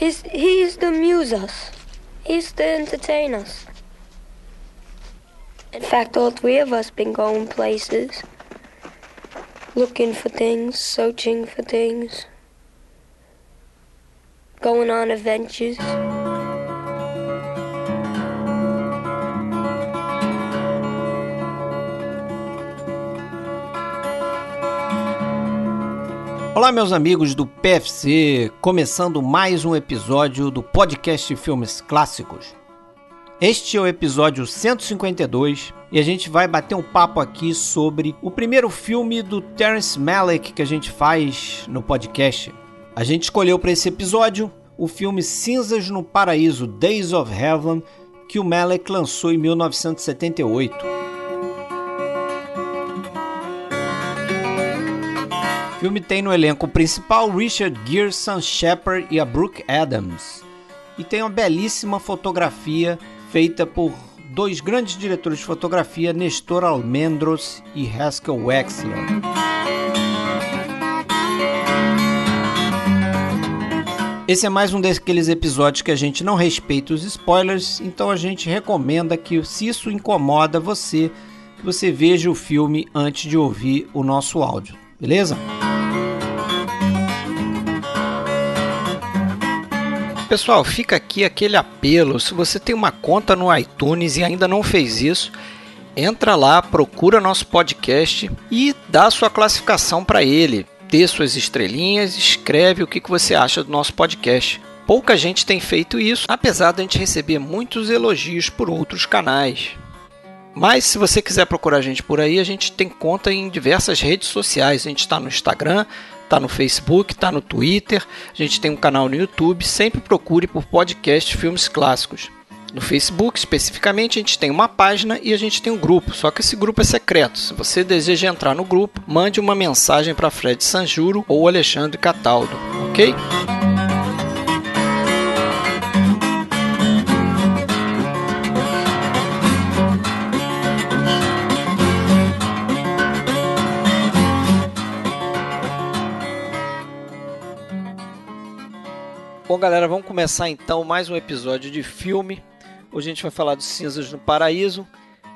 He's, he's to amuse us. He's to entertain us. In fact, all three of us been going places. Looking for things, searching for things. Going on adventures. Olá, meus amigos do PFC, começando mais um episódio do podcast Filmes Clássicos. Este é o episódio 152 e a gente vai bater um papo aqui sobre o primeiro filme do Terence Malick que a gente faz no podcast. A gente escolheu para esse episódio o filme Cinzas no Paraíso, Days of Heaven, que o Malick lançou em 1978. Filme tem no elenco principal Richard Gere, Sam Shepard e a Brooke Adams. E tem uma belíssima fotografia feita por dois grandes diretores de fotografia, Nestor Almendros e Haskell Wexler. Esse é mais um daqueles episódios que a gente não respeita os spoilers, então a gente recomenda que, se isso incomoda você, que você veja o filme antes de ouvir o nosso áudio, beleza? Pessoal, fica aqui aquele apelo. Se você tem uma conta no iTunes e ainda não fez isso, entra lá, procura nosso podcast e dá sua classificação para ele. Dê suas estrelinhas, escreve o que você acha do nosso podcast. Pouca gente tem feito isso, apesar de a gente receber muitos elogios por outros canais. Mas se você quiser procurar a gente por aí, a gente tem conta em diversas redes sociais. A gente está no Instagram, tá no Facebook, tá no Twitter, a gente tem um canal no YouTube, sempre procure por podcast Filmes Clássicos. No Facebook, especificamente, a gente tem uma página e a gente tem um grupo, só que esse grupo é secreto. Se você deseja entrar no grupo, mande uma mensagem para Fred Sanjuro ou Alexandre Cataldo, ok? Bom, galera, vamos começar então mais um episódio de filme. Hoje a gente vai falar dos Cinzas no Paraíso.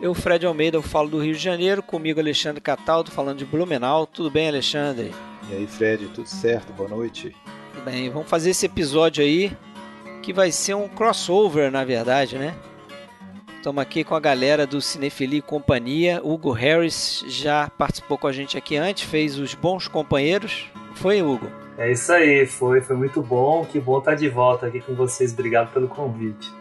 Eu, Fred Almeida, eu falo do Rio de Janeiro. Comigo, Alexandre Cataldo, falando de Blumenau. Tudo bem, Alexandre? E aí, Fred, tudo certo? Boa noite. Tudo bem, vamos fazer esse episódio aí que vai ser um crossover, na verdade, né? Estamos aqui com a galera do Cinefili e Companhia. Hugo Harris já participou com a gente aqui antes, fez os bons companheiros. Foi, Hugo? É isso aí, foi, foi muito bom. Que bom estar de volta aqui com vocês. Obrigado pelo convite.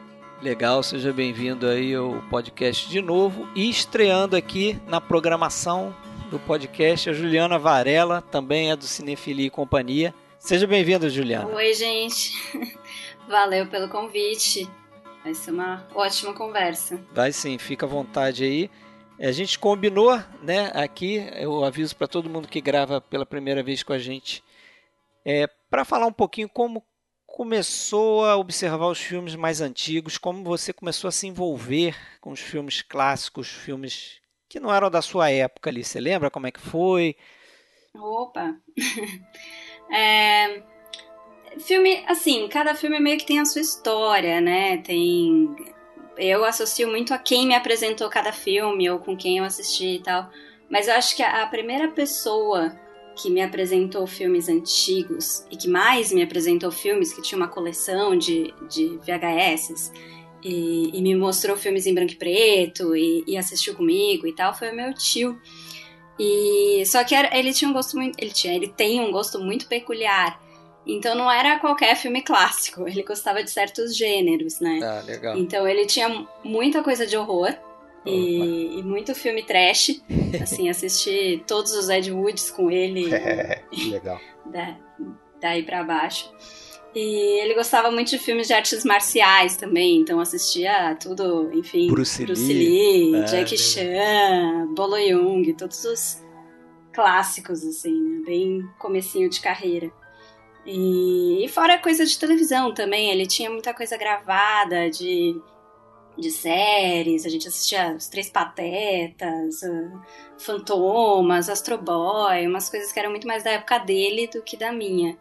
Legal, seja bem-vindo aí ao podcast de novo e estreando aqui na programação do podcast a Juliana Varela, também é do Cinefilia e Companhia. Seja bem-vinda, Juliana. Oi, gente. Valeu pelo convite. Vai ser uma ótima conversa. Vai sim, fica à vontade aí. A gente combinou, né, aqui, eu aviso para todo mundo que grava pela primeira vez com a gente é, para falar um pouquinho como começou a observar os filmes mais antigos, como você começou a se envolver com os filmes clássicos, filmes que não eram da sua época ali. Você lembra como é que foi? Opa! é, filme, assim, cada filme meio que tem a sua história, né? Tem. Eu associo muito a quem me apresentou cada filme ou com quem eu assisti e tal. Mas eu acho que a primeira pessoa que me apresentou filmes antigos e que mais me apresentou filmes que tinha uma coleção de, de VHS e, e, me mostrou filmes em branco e preto e, e, assistiu comigo e tal foi o meu tio. E só que era, ele tinha um gosto muito ele tinha ele tem um gosto muito peculiar. Então não era qualquer filme clássico ele gostava de certos gêneros né? Ah, legal. então ele tinha muita coisa de horror e, e, muito filme trash. Assim, assisti todos os Ed Woods com ele. É, legal. Da, daí pra baixo. E ele gostava muito de filmes de artes marciais também, então assistia tudo, enfim. Bruce, Bruce Lee, Lee é, Jackie Chan, Bolo Young, todos os clássicos, assim, né? Bem comecinho de carreira. E, e fora coisa de televisão também, ele tinha muita coisa gravada de de séries, a gente assistia Os Três Patetas, uh, Fantomas, Astro Boy, umas coisas que eram muito mais da época dele do que da minha.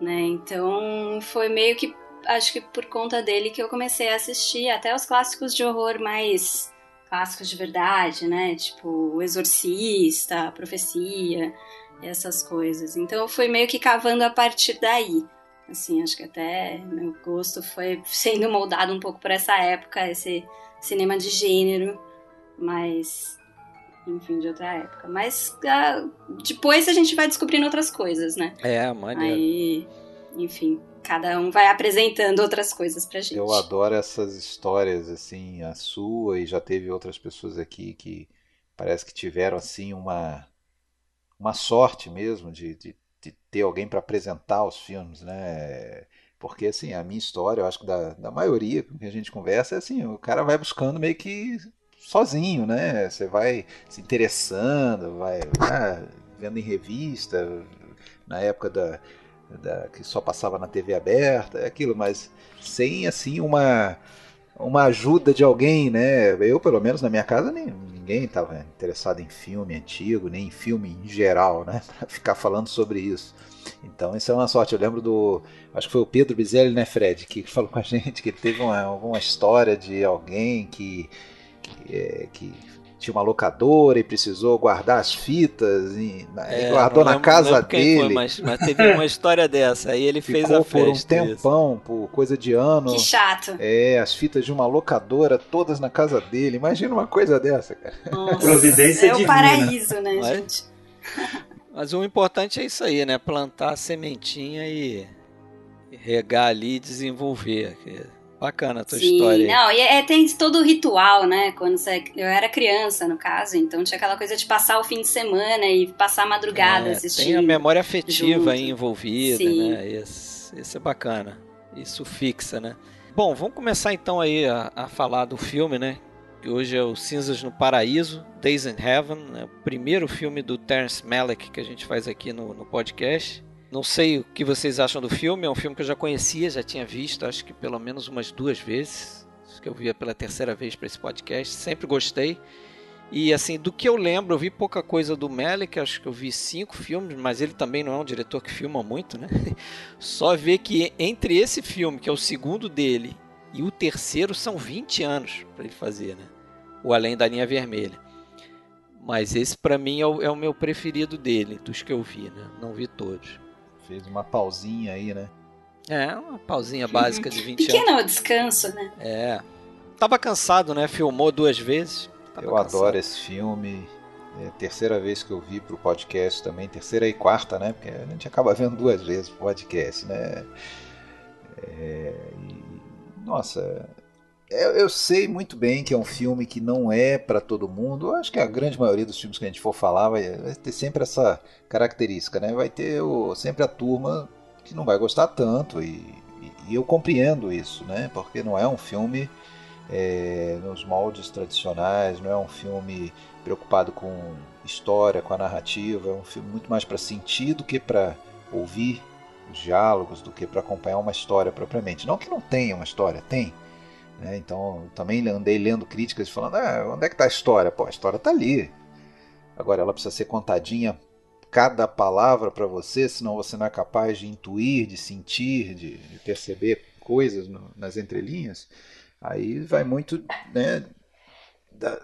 né? Então foi meio que acho que por conta dele que eu comecei a assistir até os clássicos de horror mais clássicos de verdade, né? Tipo O Exorcista, a Profecia, essas coisas. Então foi meio que cavando a partir daí. Assim, acho que até meu gosto foi sendo moldado um pouco por essa época, esse cinema de gênero, mas enfim, de outra época. Mas uh, depois a gente vai descobrindo outras coisas, né? É, maneiro. Aí, enfim, cada um vai apresentando outras coisas pra gente. Eu adoro essas histórias, assim, a sua, e já teve outras pessoas aqui que parece que tiveram, assim, uma, uma sorte mesmo de, de, de ter alguém para apresentar os filmes, né? Porque, assim, a minha história, eu acho que da, da maioria que a gente conversa, é assim, o cara vai buscando meio que sozinho, né? Você vai se interessando, vai ah, vendo em revista, na época da, da, que só passava na TV aberta, é aquilo, mas sem assim uma uma ajuda de alguém, né? Eu, pelo menos na minha casa, nem, ninguém estava interessado em filme antigo, nem em filme em geral, né? Pra ficar falando sobre isso. Então, isso é uma sorte. Eu lembro do. Acho que foi o Pedro Bizelli, né, Fred? Que falou com a gente que teve uma, alguma história de alguém que é, que tinha uma locadora e precisou guardar as fitas e é, guardou lembro, na casa dele. Foi, mas, mas, teve uma história dessa. Aí ele fez a festa. por um tempão, isso. por coisa de ano. Que chato. É, as fitas de uma locadora todas na casa dele. Imagina uma coisa dessa, cara. Nossa, Providência é divina. o paraíso, né, mas, gente? Mas o importante é isso aí, né? Plantar a sementinha e regar ali e desenvolver. Bacana a tua Sim, história. Não, e é, tem todo o ritual, né? Quando você, eu era criança, no caso, então tinha aquela coisa de passar o fim de semana e passar a madrugada é, assistindo. Tem a memória afetiva envolvida, Sim. né? Isso, isso é bacana. Isso fixa, né? Bom, vamos começar então aí a, a falar do filme, né? Que hoje é o Cinzas no Paraíso, Days in Heaven, né? o primeiro filme do Terence Malick que a gente faz aqui no, no podcast. Não sei o que vocês acham do filme, é um filme que eu já conhecia, já tinha visto, acho que pelo menos umas duas vezes. Acho que eu via pela terceira vez para esse podcast, sempre gostei. E assim, do que eu lembro, eu vi pouca coisa do Melick, acho que eu vi cinco filmes, mas ele também não é um diretor que filma muito, né? Só ver que entre esse filme, que é o segundo dele, e o terceiro são 20 anos para ele fazer, né? O Além da Linha Vermelha. Mas esse para mim é o, é o meu preferido dele, dos que eu vi, né? Não vi todos. Fez uma pausinha aí, né? É, uma pausinha básica de 20 Pequeno anos. Pequeno descanso, né? É. Tava cansado, né? Filmou duas vezes. eu cansado. adoro esse filme. É a terceira vez que eu vi pro podcast também. Terceira e quarta, né? Porque a gente acaba vendo duas vezes o podcast, né? É, e, nossa, eu, eu, sei muito bem que é um filme que não é para todo mundo. Eu acho que a grande maioria dos filmes que a gente for falar vai, vai ter sempre essa característica, né? Vai ter o, sempre a turma que não vai gostar tanto e, e, e eu compreendo isso, né? Porque não é um filme é, nos moldes tradicionais, não é um filme preocupado com história, com a narrativa. É um filme muito mais para sentir do que para ouvir os diálogos, do que para acompanhar uma história propriamente. Não que não tenha uma história, tem né? Então, também andei lendo críticas falando: ah, onde é que está a história? Pô, a história está ali. Agora, ela precisa ser contadinha cada palavra para você, senão você não é capaz de intuir, de sentir, de, de perceber coisas no, nas entrelinhas. Aí vai muito né, da,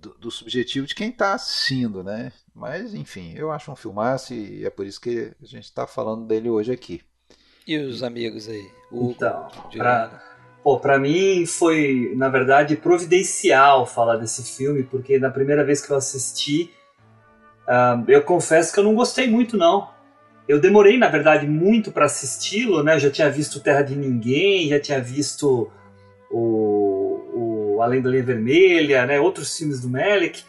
do, do, subjetivo de quem está assistindo, né? Mas, enfim, eu acho um filmaço e é por isso que a gente está falando dele hoje aqui. E os amigos aí? O então, Pô, pra mim foi, na verdade, providencial falar desse filme, porque na primeira vez que eu assisti, uh, eu confesso que eu não gostei muito, não. Eu demorei, na verdade, muito para assisti-lo, né? Eu já tinha visto Terra de Ninguém, já tinha visto o, o Além da Linha Vermelha, né? Outros filmes do Melick.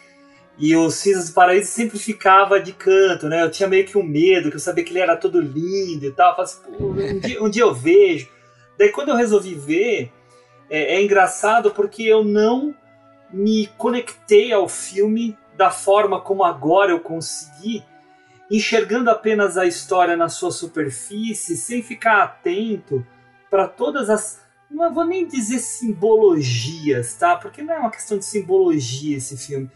E o Cinzas do Paraíso sempre ficava de canto, né? Eu tinha meio que um medo, que eu sabia que ele era todo lindo e tal. Eu falei assim, um, dia, um dia eu vejo. Daí quando eu resolvi ver, é, é engraçado porque eu não me conectei ao filme da forma como agora eu consegui, enxergando apenas a história na sua superfície, sem ficar atento para todas as. Não vou nem dizer simbologias, tá? Porque não é uma questão de simbologia esse filme.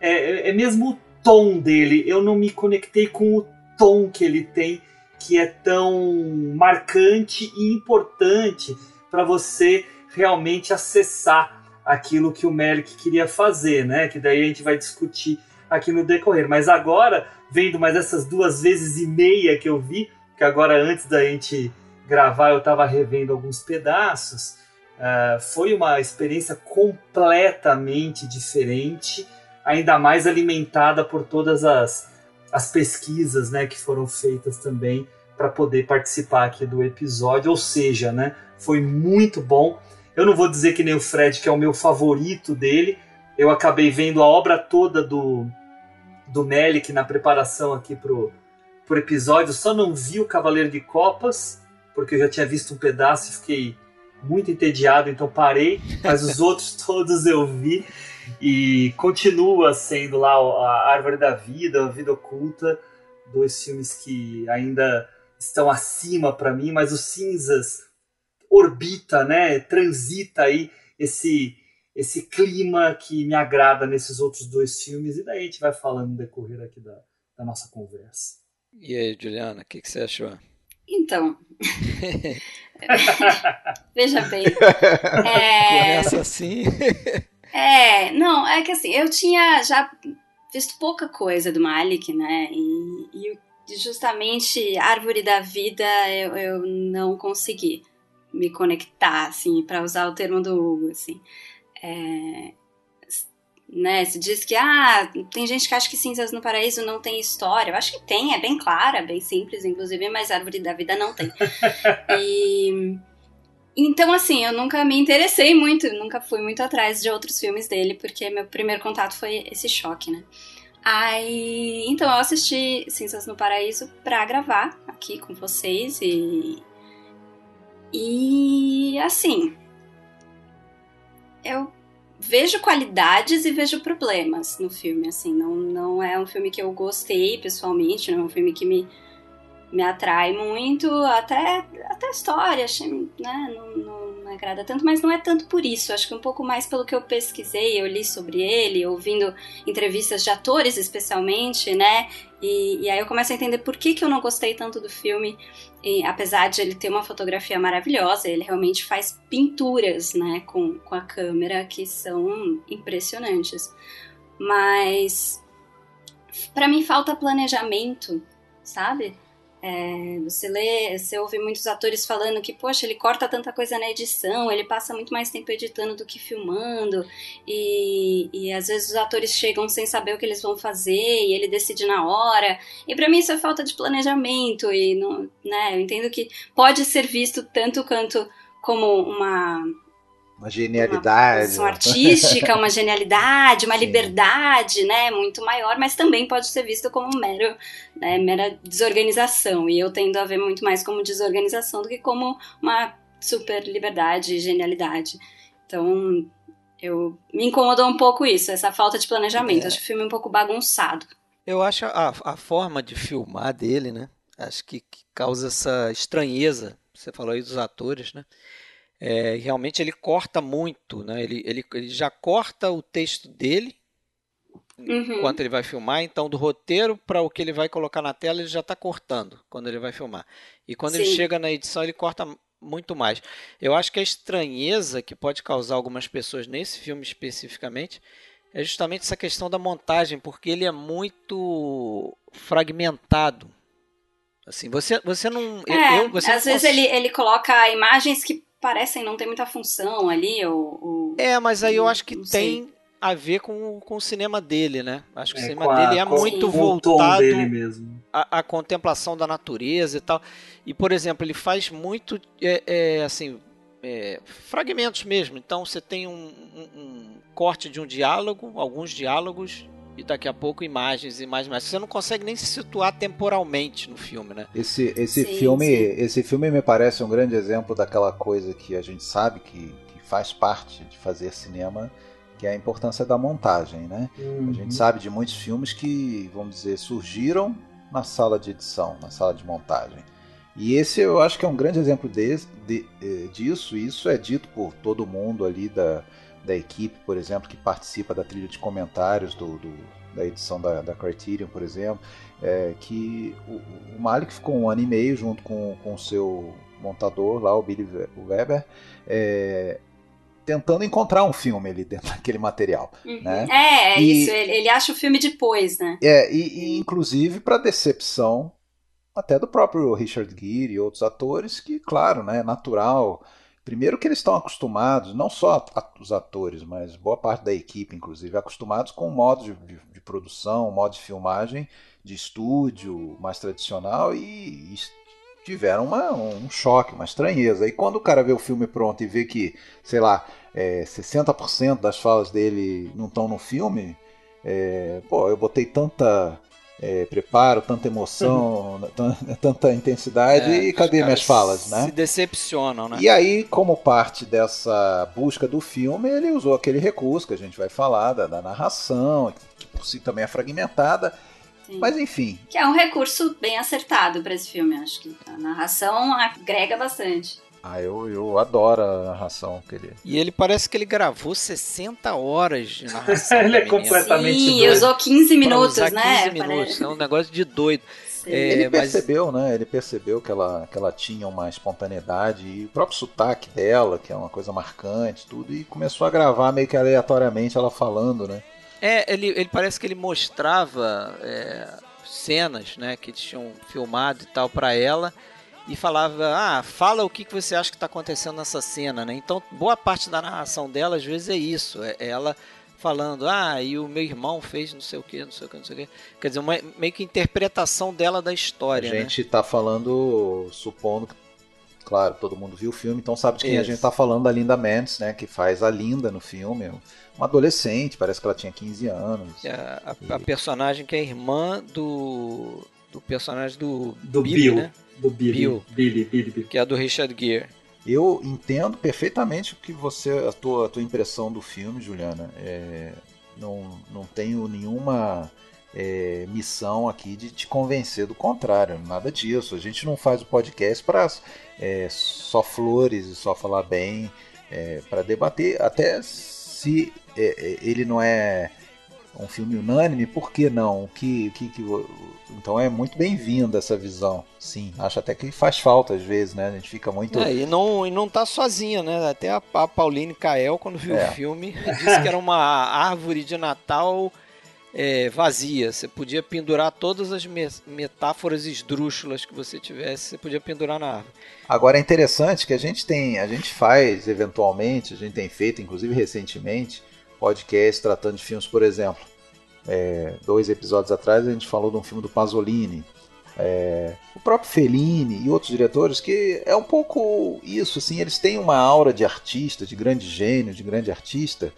É, é, é mesmo o tom dele. Eu não me conectei com o tom que ele tem que é tão marcante e importante para você realmente acessar aquilo que o Melick queria fazer, né? Que daí a gente vai discutir aqui no decorrer. Mas agora, vendo mais essas duas vezes e meia que eu vi, que agora antes da gente gravar eu estava revendo alguns pedaços, uh, foi uma experiência completamente diferente, ainda mais alimentada por todas as, as pesquisas né, que foram feitas também para poder participar aqui do episódio. Ou seja, né, foi muito bom. Eu não vou dizer que nem o Fred, que é o meu favorito dele. Eu acabei vendo a obra toda do, do Melik na preparação aqui pro, pro episódio. Só não vi o Cavaleiro de Copas, porque eu já tinha visto um pedaço e fiquei muito entediado, então parei. Mas os outros todos eu vi. E continua sendo lá a Árvore da Vida, a Vida Oculta, dois filmes que ainda estão acima para mim, mas os Cinzas orbita, né, transita aí esse esse clima que me agrada nesses outros dois filmes e daí a gente vai falando no decorrer aqui da, da nossa conversa. E aí, Juliana, o que, que, você achou? Então, veja bem, é... começa assim. É, não, é que assim, eu tinha já visto pouca coisa do Malik, né, e, e justamente Árvore da Vida eu, eu não consegui me conectar, assim, para usar o termo do Hugo, assim. É, né, se diz que ah, tem gente que acha que Cinzas no Paraíso não tem história. Eu acho que tem, é bem clara, bem simples, inclusive, mas Árvore da Vida não tem. e então, assim, eu nunca me interessei muito, nunca fui muito atrás de outros filmes dele, porque meu primeiro contato foi esse choque, né? Aí, então eu assisti Cinzas no Paraíso pra gravar aqui com vocês e e assim, eu vejo qualidades e vejo problemas no filme, assim, não, não é um filme que eu gostei pessoalmente, não é um filme que me, me atrai muito, até, até a história, né, não, não, agrada tanto, mas não é tanto por isso, acho que um pouco mais pelo que eu pesquisei, eu li sobre ele, ouvindo entrevistas de atores especialmente, né, e, e aí eu começo a entender por que, que eu não gostei tanto do filme, e, apesar de ele ter uma fotografia maravilhosa, ele realmente faz pinturas, né, com, com a câmera que são impressionantes. Mas para mim falta planejamento, sabe? É, você lê, você ouve muitos atores falando que, poxa, ele corta tanta coisa na edição, ele passa muito mais tempo editando do que filmando, e, e às vezes os atores chegam sem saber o que eles vão fazer, e ele decide na hora. E para mim isso é falta de planejamento, e não, né, eu entendo que pode ser visto tanto quanto como uma uma genialidade. Uma artística, uma genialidade, uma Sim. liberdade, né, muito maior, mas também pode ser visto como mero, né, mera desorganização. E eu tendo a ver muito mais como desorganização do que como uma super liberdade e genialidade. Então, eu me incomodou um pouco isso, essa falta de planejamento. É. Acho o filme um pouco bagunçado. Eu acho a, a forma de filmar dele, né? Acho que, que causa essa estranheza. Você falou aí dos atores, né? É, realmente ele corta muito, né? Ele, ele, ele já corta o texto dele uhum. enquanto ele vai filmar, então do roteiro para o que ele vai colocar na tela ele já está cortando quando ele vai filmar. E quando Sim. ele chega na edição ele corta muito mais. Eu acho que a estranheza que pode causar algumas pessoas nesse filme especificamente é justamente essa questão da montagem, porque ele é muito fragmentado. Assim, você, você não. É, eu, você às não vezes ele, ele coloca imagens que parecem não ter muita função ali. Ou, ou... É, mas aí eu acho que tem a ver com, com o cinema dele, né? Acho que é, o cinema dele é muito sim. voltado à, à, contemplação da natureza e tal. E, por exemplo, ele faz muito, é, é assim, é, fragmentos mesmo. Então, você tem um, um, um corte de um diálogo, alguns diálogos, e daqui a pouco imagens, imagens, mas você não consegue nem se situar temporalmente no filme, né? Esse, esse sim, filme, sim. esse filme me parece um grande exemplo daquela coisa que a gente sabe que, que faz parte de fazer cinema, que é a importância da montagem, né? Uhum. A gente sabe de muitos filmes que, vamos dizer, surgiram na sala de edição, na sala de montagem. E esse eu acho que é um grande exemplo de, de, eh, disso, e isso é dito por todo mundo ali da, da equipe, por exemplo, que participa da trilha de comentários do, do, da edição da, da Criterion, por exemplo, é, que o, o, Malik ficou um ano e meio junto com o seu montador lá, o Billy Weber, é, tentando encontrar um filme ali dentro daquele material. Uhum. Né? É, é e, isso, ele, ele, acha o filme depois, né? É, e, e inclusive para decepção até do próprio Richard Gere e outros atores, que, claro, né, é natural. Primeiro que eles estão acostumados, não só os atores, mas boa parte da equipe, inclusive, acostumados com o modo de, de, de produção, o modo de filmagem de estúdio mais tradicional e, e tiveram uma, um choque, uma estranheza. E quando o cara vê o filme pronto e vê que, sei lá, é, 60% das falas dele não estão no filme, é, pô, eu botei tanta é, preparo, tanta emoção, uhum. tanta intensidade é, e cadê minhas falas, né? Se decepcionam, né? E aí, como parte dessa busca do filme, ele usou aquele recurso que a gente vai falar da, da narração, que por si também é fragmentada. Sim. Mas enfim. Que é um recurso bem acertado para esse filme, acho que a narração agrega bastante. Ah, eu, eu adoro a narração que ele. E ele parece que ele gravou 60 horas de narração. ele é completamente Sim, doido. usou 15 minutos, usar né? 15 minutos, é um negócio de doido. É, ele percebeu, mas... né? Ele percebeu que ela, que ela tinha uma espontaneidade e o próprio sotaque dela, que é uma coisa marcante, tudo, e começou a gravar meio que aleatoriamente ela falando, né? É, ele, ele parece que ele mostrava é, cenas, né, que tinham filmado e tal para ela e falava, ah, fala o que, que você acha que está acontecendo nessa cena, né? Então, boa parte da narração dela, às vezes, é isso. É ela falando, ah, e o meu irmão fez não sei o que, não sei o que, não sei o que. Quer dizer, uma, meio que interpretação dela da história, A gente está né? falando, supondo que, claro, todo mundo viu o filme, então sabe de quem isso. a gente está falando, da Linda Mendes, né? Que faz a Linda no filme. Uma adolescente, parece que ela tinha 15 anos. A, a, e... a personagem que é irmã do, do personagem do, do Billy, Bill. Né? Do Billy. Bill, Billy, Billy, Billy. Que é a do Richard Gere. Eu entendo perfeitamente o que você, a tua, a tua impressão do filme, Juliana. É, não, não tenho nenhuma é, missão aqui de te convencer do contrário, nada disso. A gente não faz o podcast para é, só flores e só falar bem, é, para debater. Até se é, é, ele não é um filme unânime, por que não? Que, que, que então é muito bem-vinda essa visão. Sim, acho até que faz falta às vezes, né? A gente fica muito. É, e, não, e não tá sozinha, né? Até a, a Pauline Kael, quando viu é. o filme, disse que era uma árvore de Natal é, vazia. Você podia pendurar todas as metáforas esdrúxulas que você tivesse, você podia pendurar na árvore. Agora é interessante que a gente tem, a gente faz eventualmente, a gente tem feito, inclusive recentemente, podcast tratando de filmes, por exemplo. É, dois episódios atrás a gente falou de um filme do Pasolini, é, o próprio Fellini e outros diretores que é um pouco isso, assim, eles têm uma aura de artista, de grande gênio, de grande artista,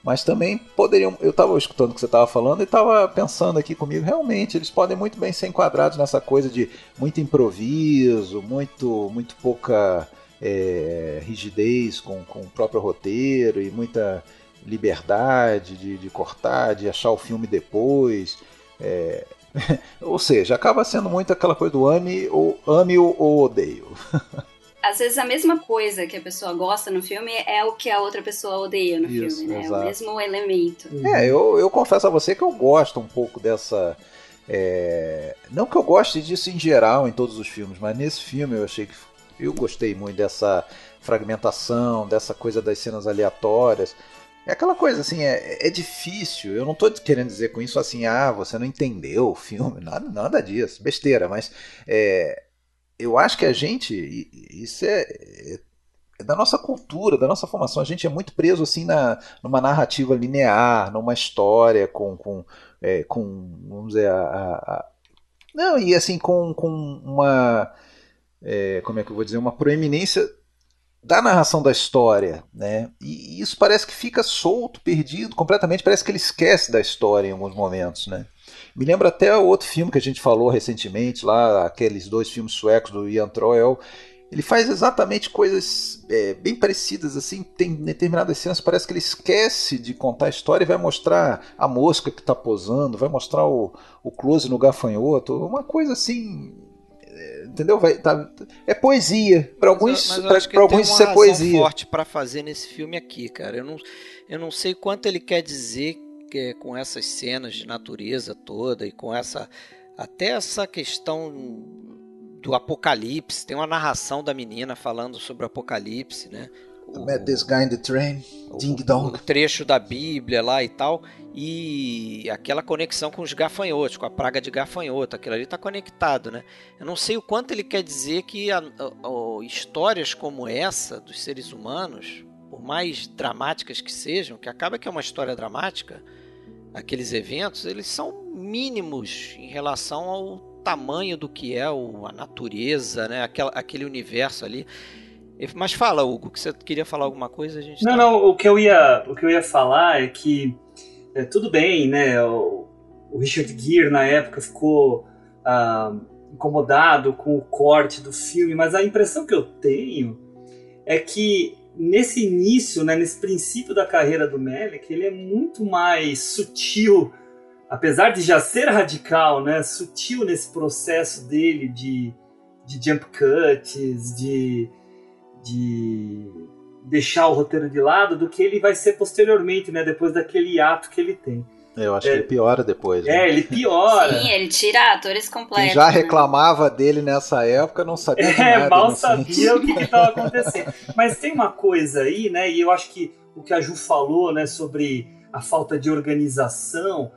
mas também poderiam. Eu estava escutando o que você estava falando e estava pensando aqui comigo, realmente eles podem muito bem ser enquadrados nessa coisa de muito improviso, muito, muito pouca é, rigidez com, com o próprio roteiro e muita liberdade de, de cortar, de achar o filme depois. É... ou seja, acaba sendo muito aquela coisa do ame ou, ame ou, ou odeio. Às vezes a mesma coisa que a pessoa gosta no filme é o que a outra pessoa odeia no Isso, filme, né? É o mesmo elemento. É, eu, eu confesso a você que eu gosto um pouco dessa. É... Não que eu goste disso em geral em todos os filmes, mas nesse filme eu achei que eu gostei muito dessa fragmentação, dessa coisa das cenas aleatórias. É aquela coisa assim, é, é difícil. Eu não estou querendo dizer com isso assim, ah, você não entendeu o filme, nada, nada disso, besteira, mas é, eu acho que a gente, isso é, é, é, da nossa cultura, da nossa formação, a gente é muito preso assim na, numa narrativa linear, numa história com, com, é, com vamos dizer, a, a, não, e assim, com, com uma, é, como é que eu vou dizer, uma proeminência da narração da história, né? E isso parece que fica solto, perdido completamente, parece que ele esquece da história em alguns momentos, né? Me lembra até o outro filme que a gente falou recentemente, lá, aqueles dois filmes suecos do Ian Troell. Ele faz exatamente coisas é, bem parecidas, assim, tem determinadas cenas, parece que ele esquece de contar a história e vai mostrar a mosca que está posando, vai mostrar o, o close no gafanhoto, uma coisa assim entendeu? Vai, tá, é poesia. Para alguns, para alguns isso é poesia. forte para fazer nesse filme aqui, cara. Eu não, eu não sei quanto ele quer dizer que, com essas cenas de natureza toda e com essa até essa questão do apocalipse. Tem uma narração da menina falando sobre o apocalipse, né? I met this guy in the train, ding dong. O trecho da Bíblia lá e tal. E aquela conexão com os gafanhotos, com a praga de gafanhoto, aquilo ali está conectado, né? Eu não sei o quanto ele quer dizer que a, a, a, histórias como essa dos seres humanos, por mais dramáticas que sejam, que acaba que é uma história dramática, aqueles eventos, eles são mínimos em relação ao tamanho do que é o, a natureza, né? Aquela, aquele universo ali. Mas fala, Hugo, que você queria falar alguma coisa? A gente não, tá... não. O que eu ia, o que eu ia falar é que é, tudo bem, né? O, o, Richard Gere na época ficou ah, incomodado com o corte do filme, mas a impressão que eu tenho é que nesse início, né, nesse princípio da carreira do Melick, ele é muito mais sutil, apesar de já ser radical, né, sutil nesse processo dele de, de jump cuts, de, de deixar o roteiro de lado, do que ele vai ser posteriormente, né, depois daquele ato que ele tem. Eu acho é, que ele piora depois. Né? É, ele piora. Sim, ele tira atores completos. Quem já reclamava dele nessa época não sabia é, nada. mal sabia o que estava acontecendo. Mas tem uma coisa aí, né? E eu acho que o que a Ju falou, né, sobre a falta de organização.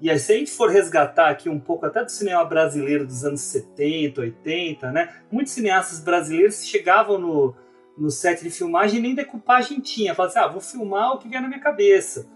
E aí, se a gente for resgatar aqui um pouco até do cinema brasileiro dos anos 70, 80, né? Muitos cineastas brasileiros chegavam no, no set de filmagem nem decupagem tinha. Falavam assim, ah, vou filmar o que vier na minha cabeça.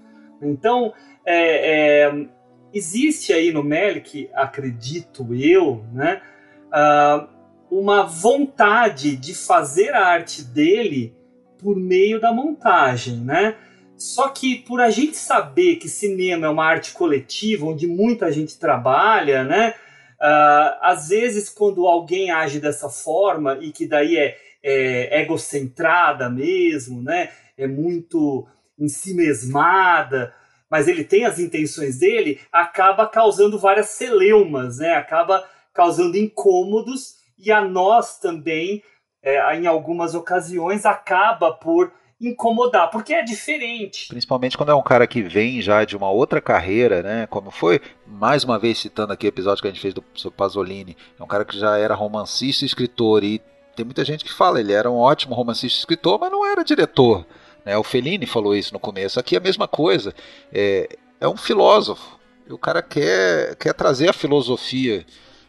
Então, é, é, existe aí no Melick, acredito eu, né, uh, uma vontade de fazer a arte dele por meio da montagem, né? Só que por a gente saber que cinema é uma arte coletiva, onde muita gente trabalha, né? Uh, às vezes, quando alguém age dessa forma e que daí é, é egocentrada mesmo, né? É muito em si mesmada, mas ele tem as intenções dele, acaba causando várias celeumas, né? Acaba causando incômodos e a nós também, é, em algumas ocasiões, acaba por incomodar, porque é diferente. Principalmente quando é um cara que vem já de uma outra carreira, né? Como foi, mais uma vez citando aqui o episódio que a gente fez do seu Pasolini, é um cara que já era romancista e escritor e tem muita gente que fala, ele era um ótimo romancista escritor, mas não era diretor. Né? O Fellini falou isso no começo. Aqui é a mesma coisa. É, é um filósofo. E o cara quer, quer trazer a filosofia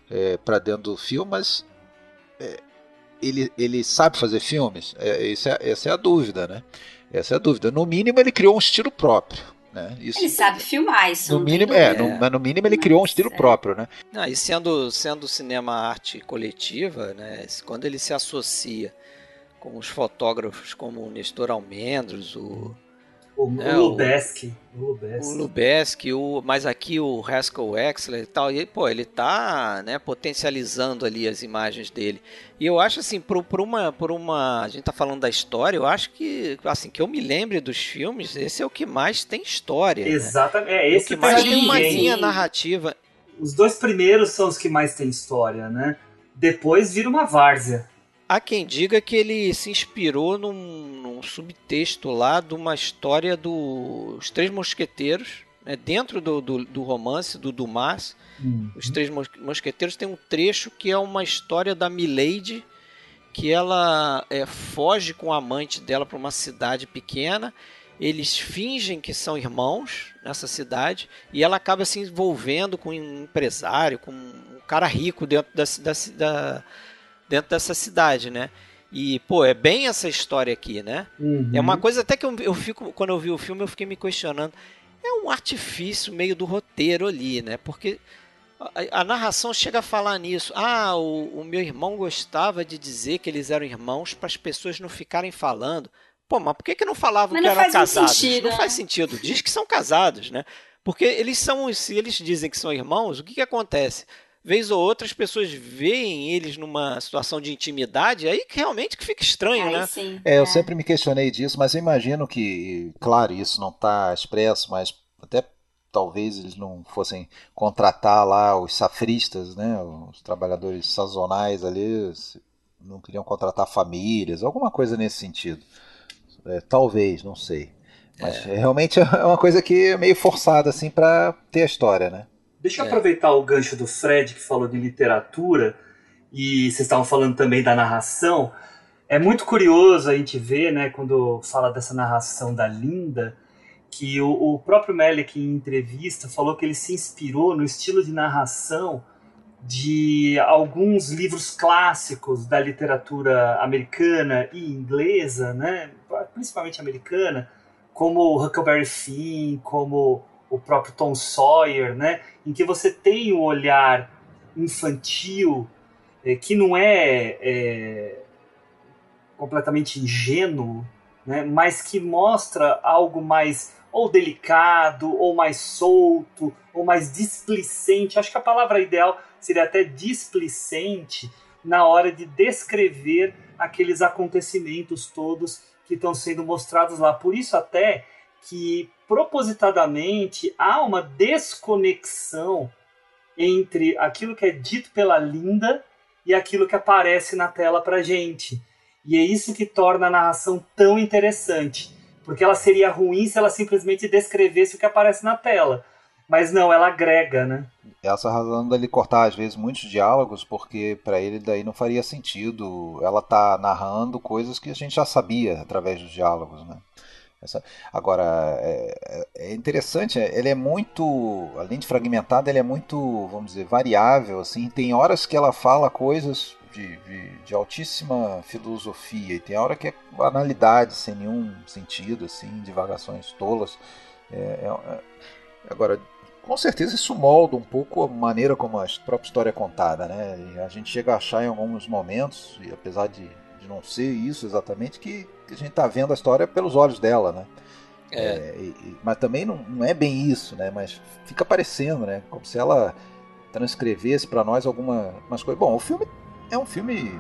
é, para dentro do filme, mas é, ele, ele sabe fazer filmes? É, essa, é, essa é a dúvida, né? Essa é a dúvida. No mínimo, ele criou um estilo próprio. Né? Isso, ele sabe filmar isso. No mínimo, é, no, no, mínimo ele criou um estilo é. próprio, né? Ah, e sendo, sendo cinema arte coletiva, né? Quando ele se associa com os fotógrafos como o Nestor Almendros, o. O, né, o Lubeski. O Lubeski, o, mas aqui o Haskell Wexler e tal. E, pô, ele tá né, potencializando ali as imagens dele. E eu acho assim, por, por, uma, por uma. A gente tá falando da história, eu acho que, assim, que eu me lembre dos filmes, esse é o que mais tem história. Né? Exatamente. Né? É, esse é o que mais tem uma linha narrativa. Os dois primeiros são os que mais tem história, né? Depois vira uma várzea. Há quem diga que ele se inspirou num, num subtexto lá de uma história dos Três Mosqueteiros, né, dentro do, do, do, romance do Dumas. Uhum. Os Três Mosqueteiros tem um trecho que é uma história da Milady, que ela é, foge com a amante dela para uma cidade pequena. Eles fingem que são irmãos nessa cidade e ela acaba se envolvendo com um empresário, com um cara rico dentro da, da, da dentro dessa cidade, né? E, pô, é bem essa história aqui, né? Uhum. É uma coisa até que eu, eu fico, quando eu vi o filme, eu fiquei me questionando. É um artifício meio do roteiro ali, né? Porque a, a narração chega a falar nisso. Ah, o, o, meu irmão gostava de dizer que eles eram irmãos para as pessoas não ficarem falando. Pô, mas por que, que não falavam mas que não eram casados? Sentido, não faz né? sentido. Diz que são casados, né? Porque eles são, se eles dizem que são irmãos, o que, que acontece? Vez ou outra as pessoas veem eles numa situação de intimidade, aí que realmente que fica estranho, aí, né? Sim. É, eu é. sempre me questionei disso, mas eu imagino que, claro, isso não está expresso, mas até talvez eles não fossem contratar lá os safristas, né, os trabalhadores sazonais ali, não queriam contratar famílias, alguma coisa nesse sentido. É, talvez, não sei. Mas é. realmente é uma coisa que é meio forçada, assim, para ter a história, né? Deixa eu é. aproveitar o gancho do Fred, que falou de literatura, e vocês estavam falando também da narração. É muito curioso a gente ver, né, quando fala dessa narração da Linda, que o, o próprio Melick, em entrevista, falou que ele se inspirou no estilo de narração de alguns livros clássicos da literatura americana e inglesa, né, principalmente americana, como Huckleberry Finn, como o próprio Tom Sawyer, né, em que você tem o um olhar infantil é, que não é, é completamente ingênuo, né, mas que mostra algo mais ou delicado, ou mais solto, ou mais displicente. Acho que a palavra ideal seria até displicente na hora de descrever aqueles acontecimentos todos que estão sendo mostrados lá. Por isso até que propositadamente há uma desconexão entre aquilo que é dito pela Linda e aquilo que aparece na tela para gente. E é isso que torna a narração tão interessante, porque ela seria ruim se ela simplesmente descrevesse o que aparece na tela. Mas não, ela agrega, né? Essa razão dele cortar às vezes muitos diálogos, porque para ele daí não faria sentido. Ela tá narrando coisas que a gente já sabia através dos diálogos, né? Essa, agora, é, é, é interessante, é, ele é muito, além de fragmentado, ele é muito, vamos dizer, variável. Assim, tem horas que ela fala coisas de, de, de altíssima filosofia e tem hora que é banalidade, sem nenhum sentido, assim, divagações tolas. É, é, é, agora, com certeza isso molda um pouco a maneira como a própria história é contada, né? E a gente chega a achar em alguns momentos, e apesar de, de não ser isso exatamente, que que a gente está vendo a história pelos olhos dela, né? É. É, e, mas também não, não, é bem isso, né? Mas fica parecendo, né? Como se ela transcrevesse para nós algumas coisas. Bom, o filme é um filme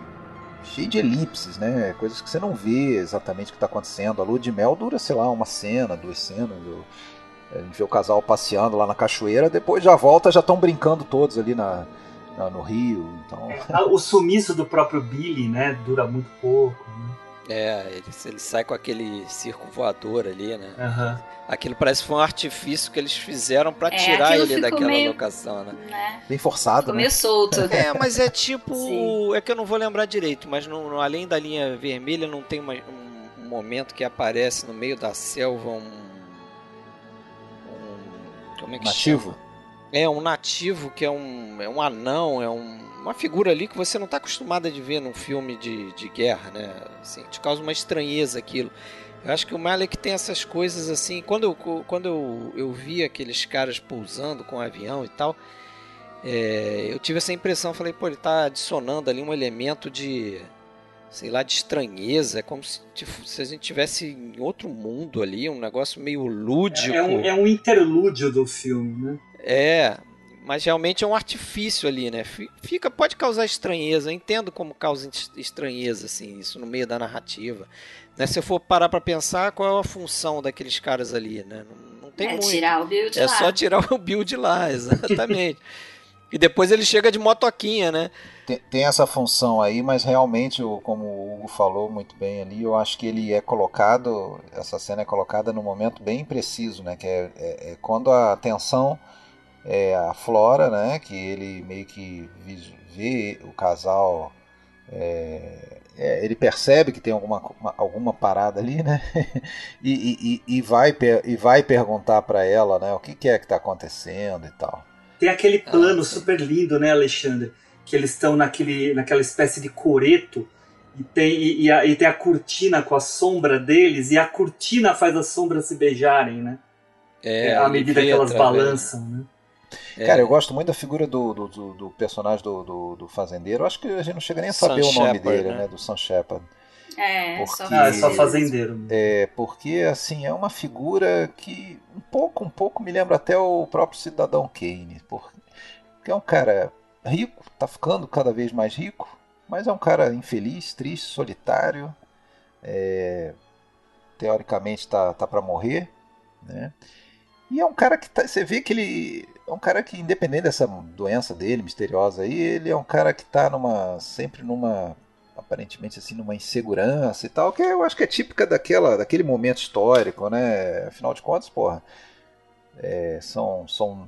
cheio de elipses, né? Coisas que você não vê exatamente o que está acontecendo. A lua de mel dura, sei lá, uma cena, duas cenas. A gente vê o casal passeando lá na cachoeira, depois já volta, já estão brincando todos ali na, na, no rio. Então... É, o sumiço do próprio Billy, né? Dura muito pouco. Né? É, ele, ele sai com aquele circo voador ali, né? Uhum. Aquilo parece que foi um artifício que eles fizeram para é, tirar ele daquela meio, locação, né? né? Bem forçado, ficou né? meio solto. É, mas é tipo. Sim. É que eu não vou lembrar direito, mas no, no, além da linha vermelha não tem uma, um, um, momento que aparece no meio da selva um. um como é que Nativo? Chama? É, um nativo que é um, é um anão, é um uma figura ali que você não está acostumado a ver num filme de, de guerra, né? Assim, te causa uma estranheza aquilo. Eu acho que o Malek tem essas coisas assim. Quando eu, quando eu, eu vi aqueles caras pousando com o avião e tal, é, eu tive essa impressão. Falei, pô, ele está adicionando ali um elemento de, sei lá, de estranheza. É como se, se a gente tivesse em outro mundo ali, um negócio meio lúdico. É, é, um, é um interlúdio do filme, né? É, mas realmente é um artifício ali, né? Fica, pode causar estranheza, eu entendo como causa estranheza, assim, isso no meio da narrativa. Né? Se eu for parar para pensar, qual é a função daqueles caras ali, né? Não, não tem é muito. tirar o Bill de é lá. É só tirar o Bill de lá, exatamente. e depois ele chega de motoquinha, né? Tem, tem, essa função aí, mas realmente, como o Hugo falou muito bem ali, eu acho que ele é colocado, essa cena é colocada num momento bem preciso, né? Que é, é, é quando a atenção é, a Flora, né, que ele meio que vê o casal, é, é, ele percebe que tem alguma, uma, alguma parada ali, né, e, e, e, vai, e vai perguntar para ela, né, o que, que é que está acontecendo e tal. Tem aquele plano ah, super lindo, né, Alexandre, que eles estão naquele, naquela espécie de coreto e tem, e, e, a, e tem a cortina com a sombra deles e a cortina faz as sombras se beijarem, né? É, à medida que elas balançam, né? É. Cara, eu gosto muito da figura do, do, do, do personagem do, do, do, fazendeiro. Acho que a gente não chega nem a saber Sun o nome Shepard, dele, né? né? Do Sam Shepard. É, porque, só, ah, é só fazendeiro. É, porque assim, é uma figura que um pouco, um pouco me lembra até o próprio Cidadão Kane. Porque é um cara rico, tá ficando cada vez mais rico, mas é um cara infeliz, triste, solitário. É, teoricamente tá, tá para morrer, né? E é um cara que tá, você vê que ele é um cara que, independente dessa doença dele, misteriosa aí, ele é um cara que está numa, sempre numa aparentemente assim numa insegurança e tal, que eu acho que é típica daquela, daquele momento histórico, né? Afinal de contas, porra, é, são, são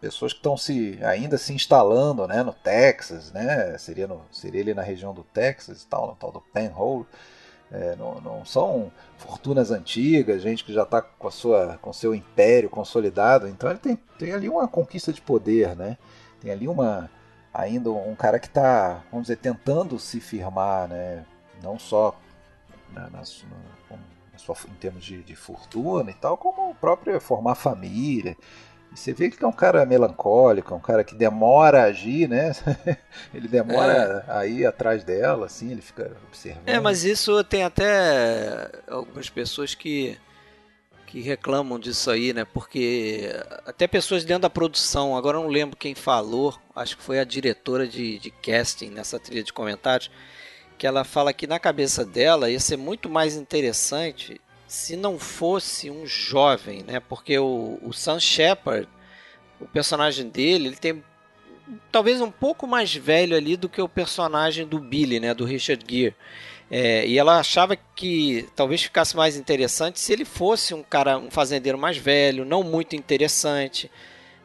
pessoas que estão se ainda se instalando, né, no Texas, né? Seria no, seria ele na região do Texas e tal, no tal do Penhole. É, não, não, são fortunas antigas, gente que já está com a sua com seu império consolidado. Então ele tem, tem ali uma conquista de poder, né? Tem ali uma ainda um cara que está, vamos dizer, tentando se firmar, né? Não só na, na, na sua, em termos de, de, fortuna e tal, como o próprio formar família. E você vê que é um cara melancólico, é um cara que demora a agir, né? ele demora é. a ir atrás dela, assim, ele fica observando. É, mas isso tem até algumas pessoas que que reclamam disso aí, né? Porque até pessoas dentro da produção, agora não lembro quem falou, acho que foi a diretora de, de casting nessa trilha de comentários, que ela fala que na cabeça dela ia ser muito mais interessante se não fosse um jovem, né? Porque o, o Sam Shepard, o personagem dele, ele tem talvez um pouco mais velho ali do que o personagem do Billy, né? Do Richard Gere. É, e ela achava que talvez ficasse mais interessante se ele fosse um cara, um fazendeiro mais velho, não muito interessante.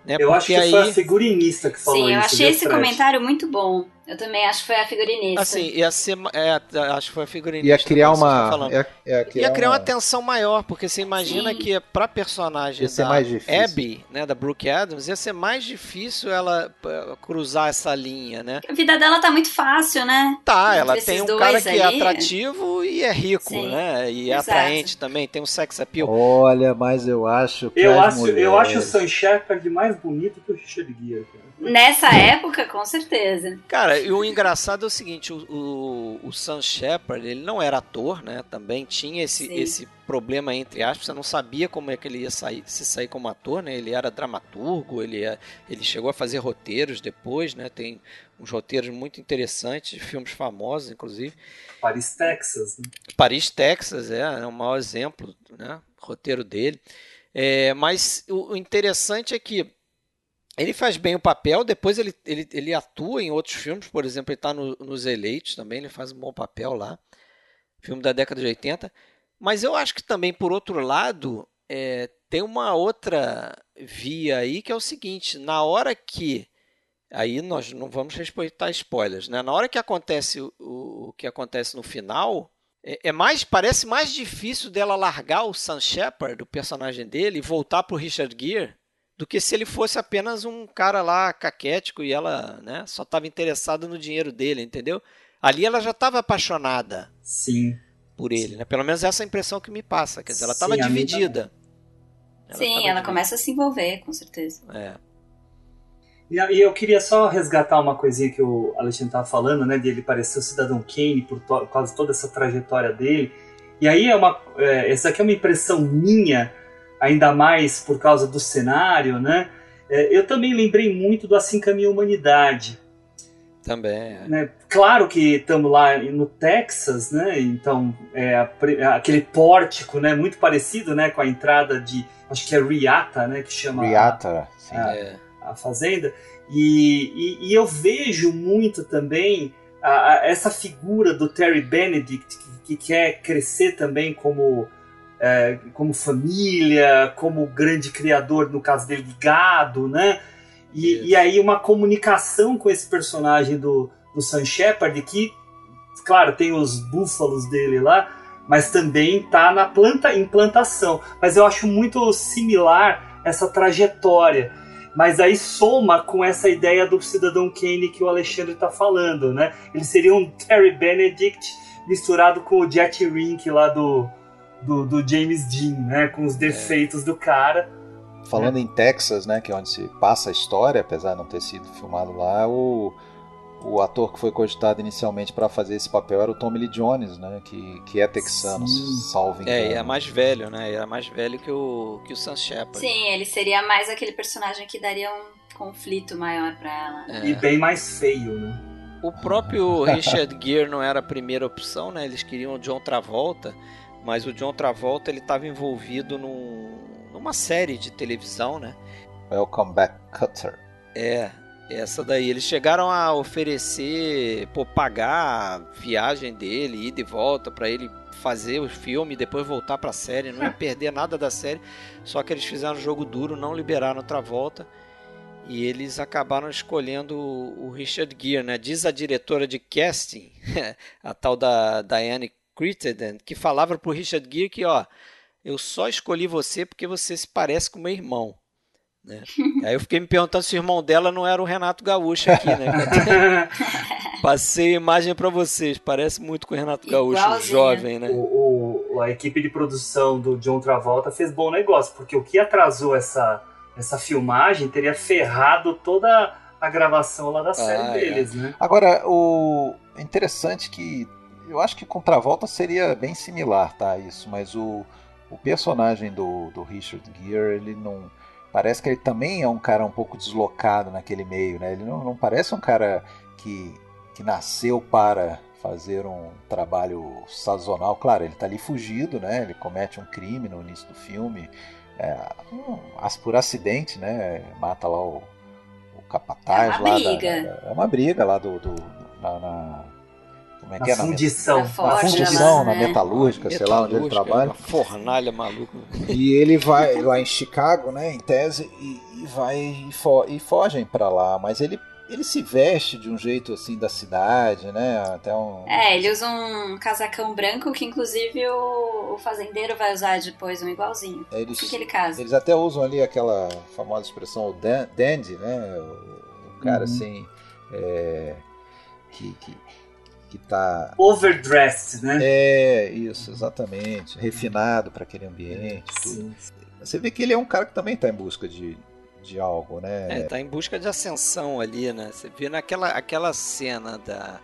Né? Eu Porque acho que aí... foi a figurinista que falou Sim, isso. Sim, eu achei esse comentário muito bom. Eu também acho que foi a figurinista. Assim, ia ser. É, acho que foi a figurinista. Ia criar uma. Ia, ia, criar, ia criar uma... uma tensão maior, porque você imagina Sim. que pra personagem ia da Abby, né, da Brooke Adams, ia ser mais difícil ela cruzar essa linha, né? A vida dela tá muito fácil, né? Tá, ela tem um cara que é ali. é atrativo e é rico, Sim. né? E é Exato. atraente também, tem um sex appeal. Olha, mas eu acho que. Eu, acho, mulheres... eu acho o Sam Shepard mais bonito que o Richard Gere, cara. Nessa época, com certeza. Cara, e o engraçado é o seguinte, o, o, o Sam Shepard, ele não era ator, né? Também tinha esse, esse problema, entre aspas, você não sabia como é que ele ia sair, se sair como ator, né? Ele era dramaturgo, ele, ia, ele chegou a fazer roteiros depois, né? Tem uns roteiros muito interessantes, de filmes famosos, inclusive. Paris, Texas. Né? Paris, Texas, é, é o maior exemplo, né? Roteiro dele. É, mas o, o interessante é que ele faz bem o papel, depois ele, ele, ele atua em outros filmes, por exemplo, ele está no, nos Eleitos também, ele faz um bom papel lá, filme da década de 80. Mas eu acho que também, por outro lado, é, tem uma outra via aí que é o seguinte: na hora que. Aí nós não vamos respeitar spoilers, né? Na hora que acontece o, o que acontece no final, é, é, mais parece mais difícil dela largar o Sam Shepard, o personagem dele, e voltar para o Richard Gere do que se ele fosse apenas um cara lá caquético e ela né, só estava interessada no dinheiro dele, entendeu? Ali ela já estava apaixonada. Sim. Por ele, né? Pelo menos essa é a impressão que me passa. Quer dizer, ela estava dividida. Ela Sim, ela dividida. começa a se envolver, com certeza. É. E eu queria só resgatar uma coisinha que o Alexandre estava falando, né? De ele parecer o Cidadão Kane por, causa de toda essa trajetória dele. E aí é uma. É, essa aqui é uma impressão minha ainda mais por causa do cenário, né? É, eu também lembrei muito do Assim Caminha a Humanidade. Também. É. Né? Claro que estamos lá no Texas, né? Então é, é aquele pórtico, né? Muito parecido, né? Com a entrada de, acho que é Riata, né? Que chama Riata, a, a, a fazenda. E, e, e, eu vejo muito também a, a, essa figura do Terry Benedict que, que quer crescer também como é, como família, como grande criador, no caso dele, de gado, né? E, e, aí uma comunicação com esse personagem do, do Sam Shepard, que, claro, tem os búfalos dele lá, mas também está na planta implantação. Mas eu acho muito similar essa trajetória. Mas aí soma com essa ideia do cidadão Kane que o Alexandre está falando, né? Ele seria um Terry Benedict misturado com o Jet Rink lá do, do, do James Dean, né? Com os defeitos é. do cara. Falando é. em Texas, né? Que é onde se passa a história, apesar de não ter sido filmado lá, o, o ator que foi cogitado inicialmente para fazer esse papel era o Tommy Lee Jones, né? Que, que é texano, Sim. salvo engano. É, e é mais velho, né? Era mais velho que o, que o Sam Shepard. Sim, ele seria mais aquele personagem que daria um conflito maior para ela. É. E bem mais feio, né? O próprio Richard Gere não era a primeira opção, né? Eles queriam o John Travolta, mas o John Travolta ele estava envolvido num, numa série de televisão, né? Welcome Back Cutter. É. Essa daí, eles chegaram a oferecer, pô, pagar a viagem dele, ida e volta, para ele fazer o filme e depois voltar para a série, não ia perder nada da série. Só que eles fizeram um jogo duro, não liberaram outra volta e eles acabaram escolhendo o Richard Gere, né? Diz a diretora de casting, a tal da Diane Crittenden, que falava pro Richard Gere que, ó, eu só escolhi você porque você se parece com meu irmão. Né? Aí eu fiquei me perguntando se o irmão dela não era o Renato Gaúcho aqui, né? Passei a imagem para vocês, parece muito com o Renato Gaúcho, Igualzinho. jovem, né? O, o, a equipe de produção do John Travolta fez bom negócio, porque o que atrasou essa, essa filmagem teria ferrado toda a gravação lá da série ah, é. deles, é. né? Agora, o é interessante que eu acho que com Travolta seria bem similar, tá? Isso, mas o, o personagem do, do Richard Gere, ele não parece que ele também é um cara um pouco deslocado naquele meio, né? Ele não, não parece um cara que, que nasceu para fazer um trabalho sazonal. Claro, ele está ali fugido, né? Ele comete um crime no início do filme, é, um, por acidente, né? Mata lá o, o capataz é uma lá. Briga. Da, da, é uma briga lá do, do na, na como é que é? Fundição. Na, fundição, na né? metalúrgica, sei lá onde ele trabalha. Uma fornalha maluca. E ele vai lá em Chicago, né, em tese, e, e vai e, fo e fogem para lá, mas ele ele se veste de um jeito assim da cidade, né? Até um. É, ele usa um casacão branco que inclusive o, o fazendeiro vai usar depois um igualzinho. É, eles, assim que ele casa. Eles até usam ali aquela famosa expressão o dandy, né? O, o cara uhum. assim. É, que, que que tá overdressed, né? É, isso, exatamente, refinado para aquele ambiente. Sim. Você vê que ele é um cara que também está em busca de, de algo, né? É, tá em busca de ascensão ali, né? Você vê naquela aquela cena da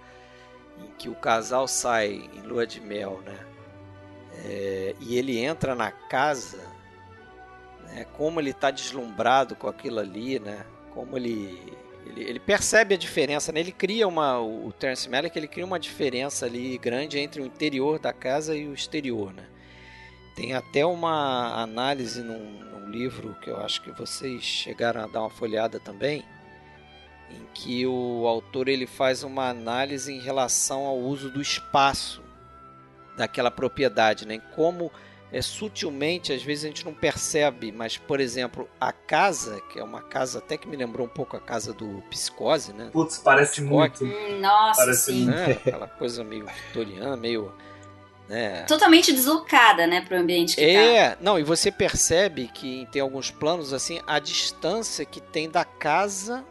em que o casal sai em lua de mel, né? É, e ele entra na casa, né? Como ele está deslumbrado com aquilo ali, né? Como ele ele, ele, percebe a diferença, né? Ele cria uma. O Terence Malick ele cria uma diferença ali grande entre o interior da casa e o exterior, né? Tem até uma análise num, num livro que eu acho que vocês chegaram a dar uma folhada também, em que o autor ele faz uma análise em relação ao uso do espaço daquela propriedade, né? Como é, sutilmente, às vezes a gente não percebe, mas, por exemplo, a casa, que é uma casa até que me lembrou um pouco a casa do Psicose, né? Putz, parece muito. Hum, nossa, parece sim. Né? Aquela coisa meio vitoriana, meio... Né? Totalmente deslocada, né, para o ambiente que É, tá. não, e você percebe que tem alguns planos, assim, a distância que tem da casa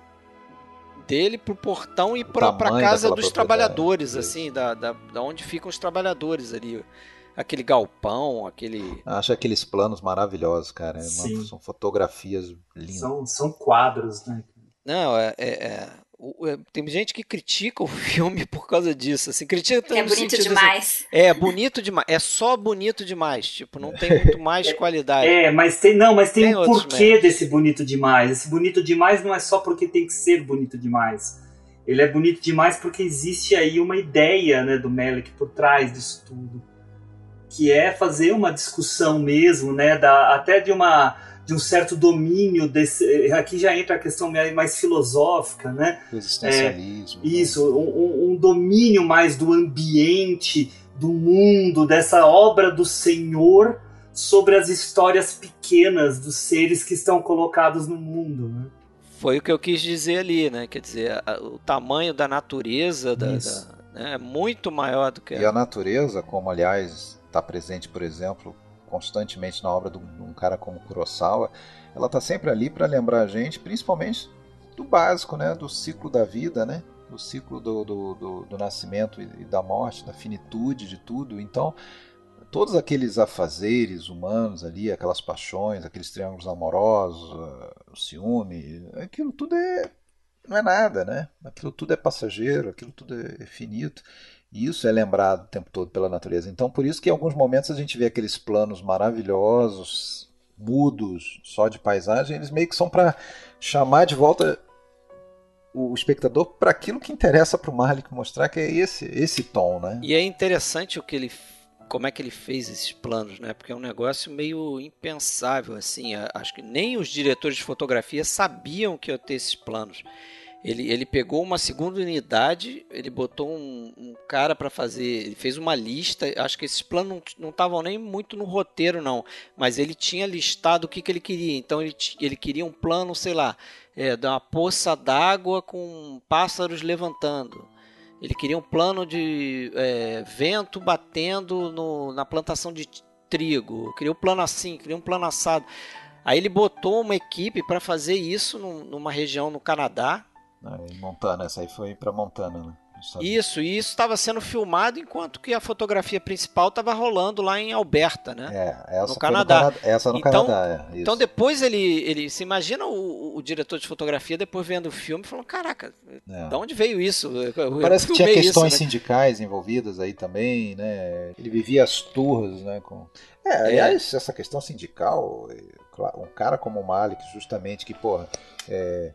dele pro portão e para a casa dos trabalhadores, assim, da, da, da onde ficam os trabalhadores ali aquele galpão, aquele. Acho aqueles planos maravilhosos, cara. É são fotografias lindas. São, são quadros, né? Não, é, é, é, é, Tem gente que critica o filme por causa disso. Assim, critica é bonito assim, demais. Assim, é bonito demais. É só bonito demais. Tipo, não tem muito mais qualidade. É, mas tem. Não, mas tem, tem um porquê desse bonito demais. Esse bonito demais não é só porque tem que ser bonito demais. Ele é bonito demais porque existe aí uma ideia né, do Melick por trás disso tudo que é fazer uma discussão mesmo, né, da, até de uma de um certo domínio desse aqui já entra a questão mais filosófica, né? Existencialismo. É, isso, um, um, domínio mais do ambiente, do mundo, dessa obra do Senhor sobre as histórias pequenas dos seres que estão colocados no mundo, né? Foi o que eu quis dizer ali, né? Quer dizer, o tamanho da natureza da, da né? é muito maior do que e a natureza, como aliás está presente, por exemplo, constantemente na obra de um, cara como Kurosawa, ela está sempre ali para lembrar a gente, principalmente do básico, né, do ciclo da vida, né, do ciclo do, do, do, do nascimento e da morte, da finitude de tudo. Então, todos aqueles afazeres humanos ali, aquelas paixões, aqueles triângulos amorosos, o ciúme, aquilo tudo é não é nada, né? Aquilo tudo é passageiro, aquilo tudo é finito. Isso é lembrado o tempo todo pela natureza. Então, por isso que em alguns momentos a gente vê aqueles planos maravilhosos, mudos, só de paisagem, eles meio que são para chamar de volta o espectador para aquilo que interessa para o Malik mostrar que é esse esse tom, né? E é interessante o que ele como é que ele fez esses planos, né? Porque é um negócio meio impensável assim. Acho que nem os diretores de fotografia sabiam que ia ter esses planos. Ele, ele pegou uma segunda unidade, ele botou um, um cara para fazer, ele fez uma lista. Acho que esses planos não estavam nem muito no roteiro, não, mas ele tinha listado o que, que ele queria. Então ele, ele queria um plano, sei lá, é, de uma poça d'água com pássaros levantando. Ele queria um plano de é, vento batendo no, na plantação de trigo. Queria um plano assim, queria um plano assado. Aí ele botou uma equipe para fazer isso numa região no Canadá em Montana, essa aí foi para Montana, né? Isso, e isso estava sendo filmado enquanto que a fotografia principal estava rolando lá em Alberta, né? É, essa no Canadá. No Canadá. Essa no então, Canadá, é, Então depois ele, ele se imagina o, o, diretor de fotografia depois vendo o filme falando, caraca, é. de onde veio isso? Eu Parece que tinha questões isso, né? sindicais envolvidas aí também, né? Ele vivia as turras, né? Com... É, é. aliás, essa questão sindical, um cara como o Malik, justamente que, porra, é,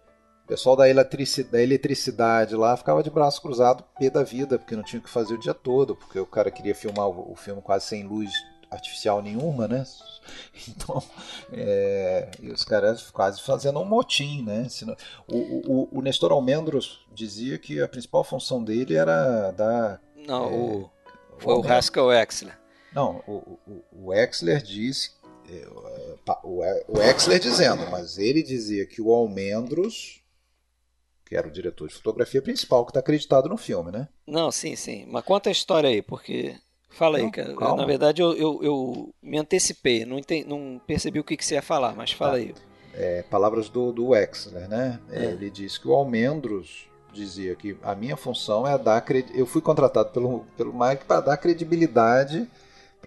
pessoal da eletricidade, da eletricidade lá ficava de braço cruzado, pé da vida, porque não tinha o que fazer o dia todo, porque o cara queria filmar o, o filme quase sem luz artificial nenhuma, né? Então, é, e os caras quase fazendo um motim, né? O, o, o Nestor Almendros dizia que a principal função dele era dar. Não, é, o, foi o, o Haskell Exler. Não, o, o, o Exler disse. É, o, o Exler dizendo, mas ele dizia que o Almendros que era o diretor de fotografia principal, que está acreditado no filme, né? Não, sim, sim. Mas conta a história aí, porque. Fala aí, cara. Na verdade, eu, eu, eu, me antecipei, não, entendi, não percebi o que, que você ia falar, mas fala ah, aí. É, palavras do, do Wexler, né? É. Ele disse que o Almendros dizia que a minha função é dar. Eu fui contratado pelo, pelo Mike para dar credibilidade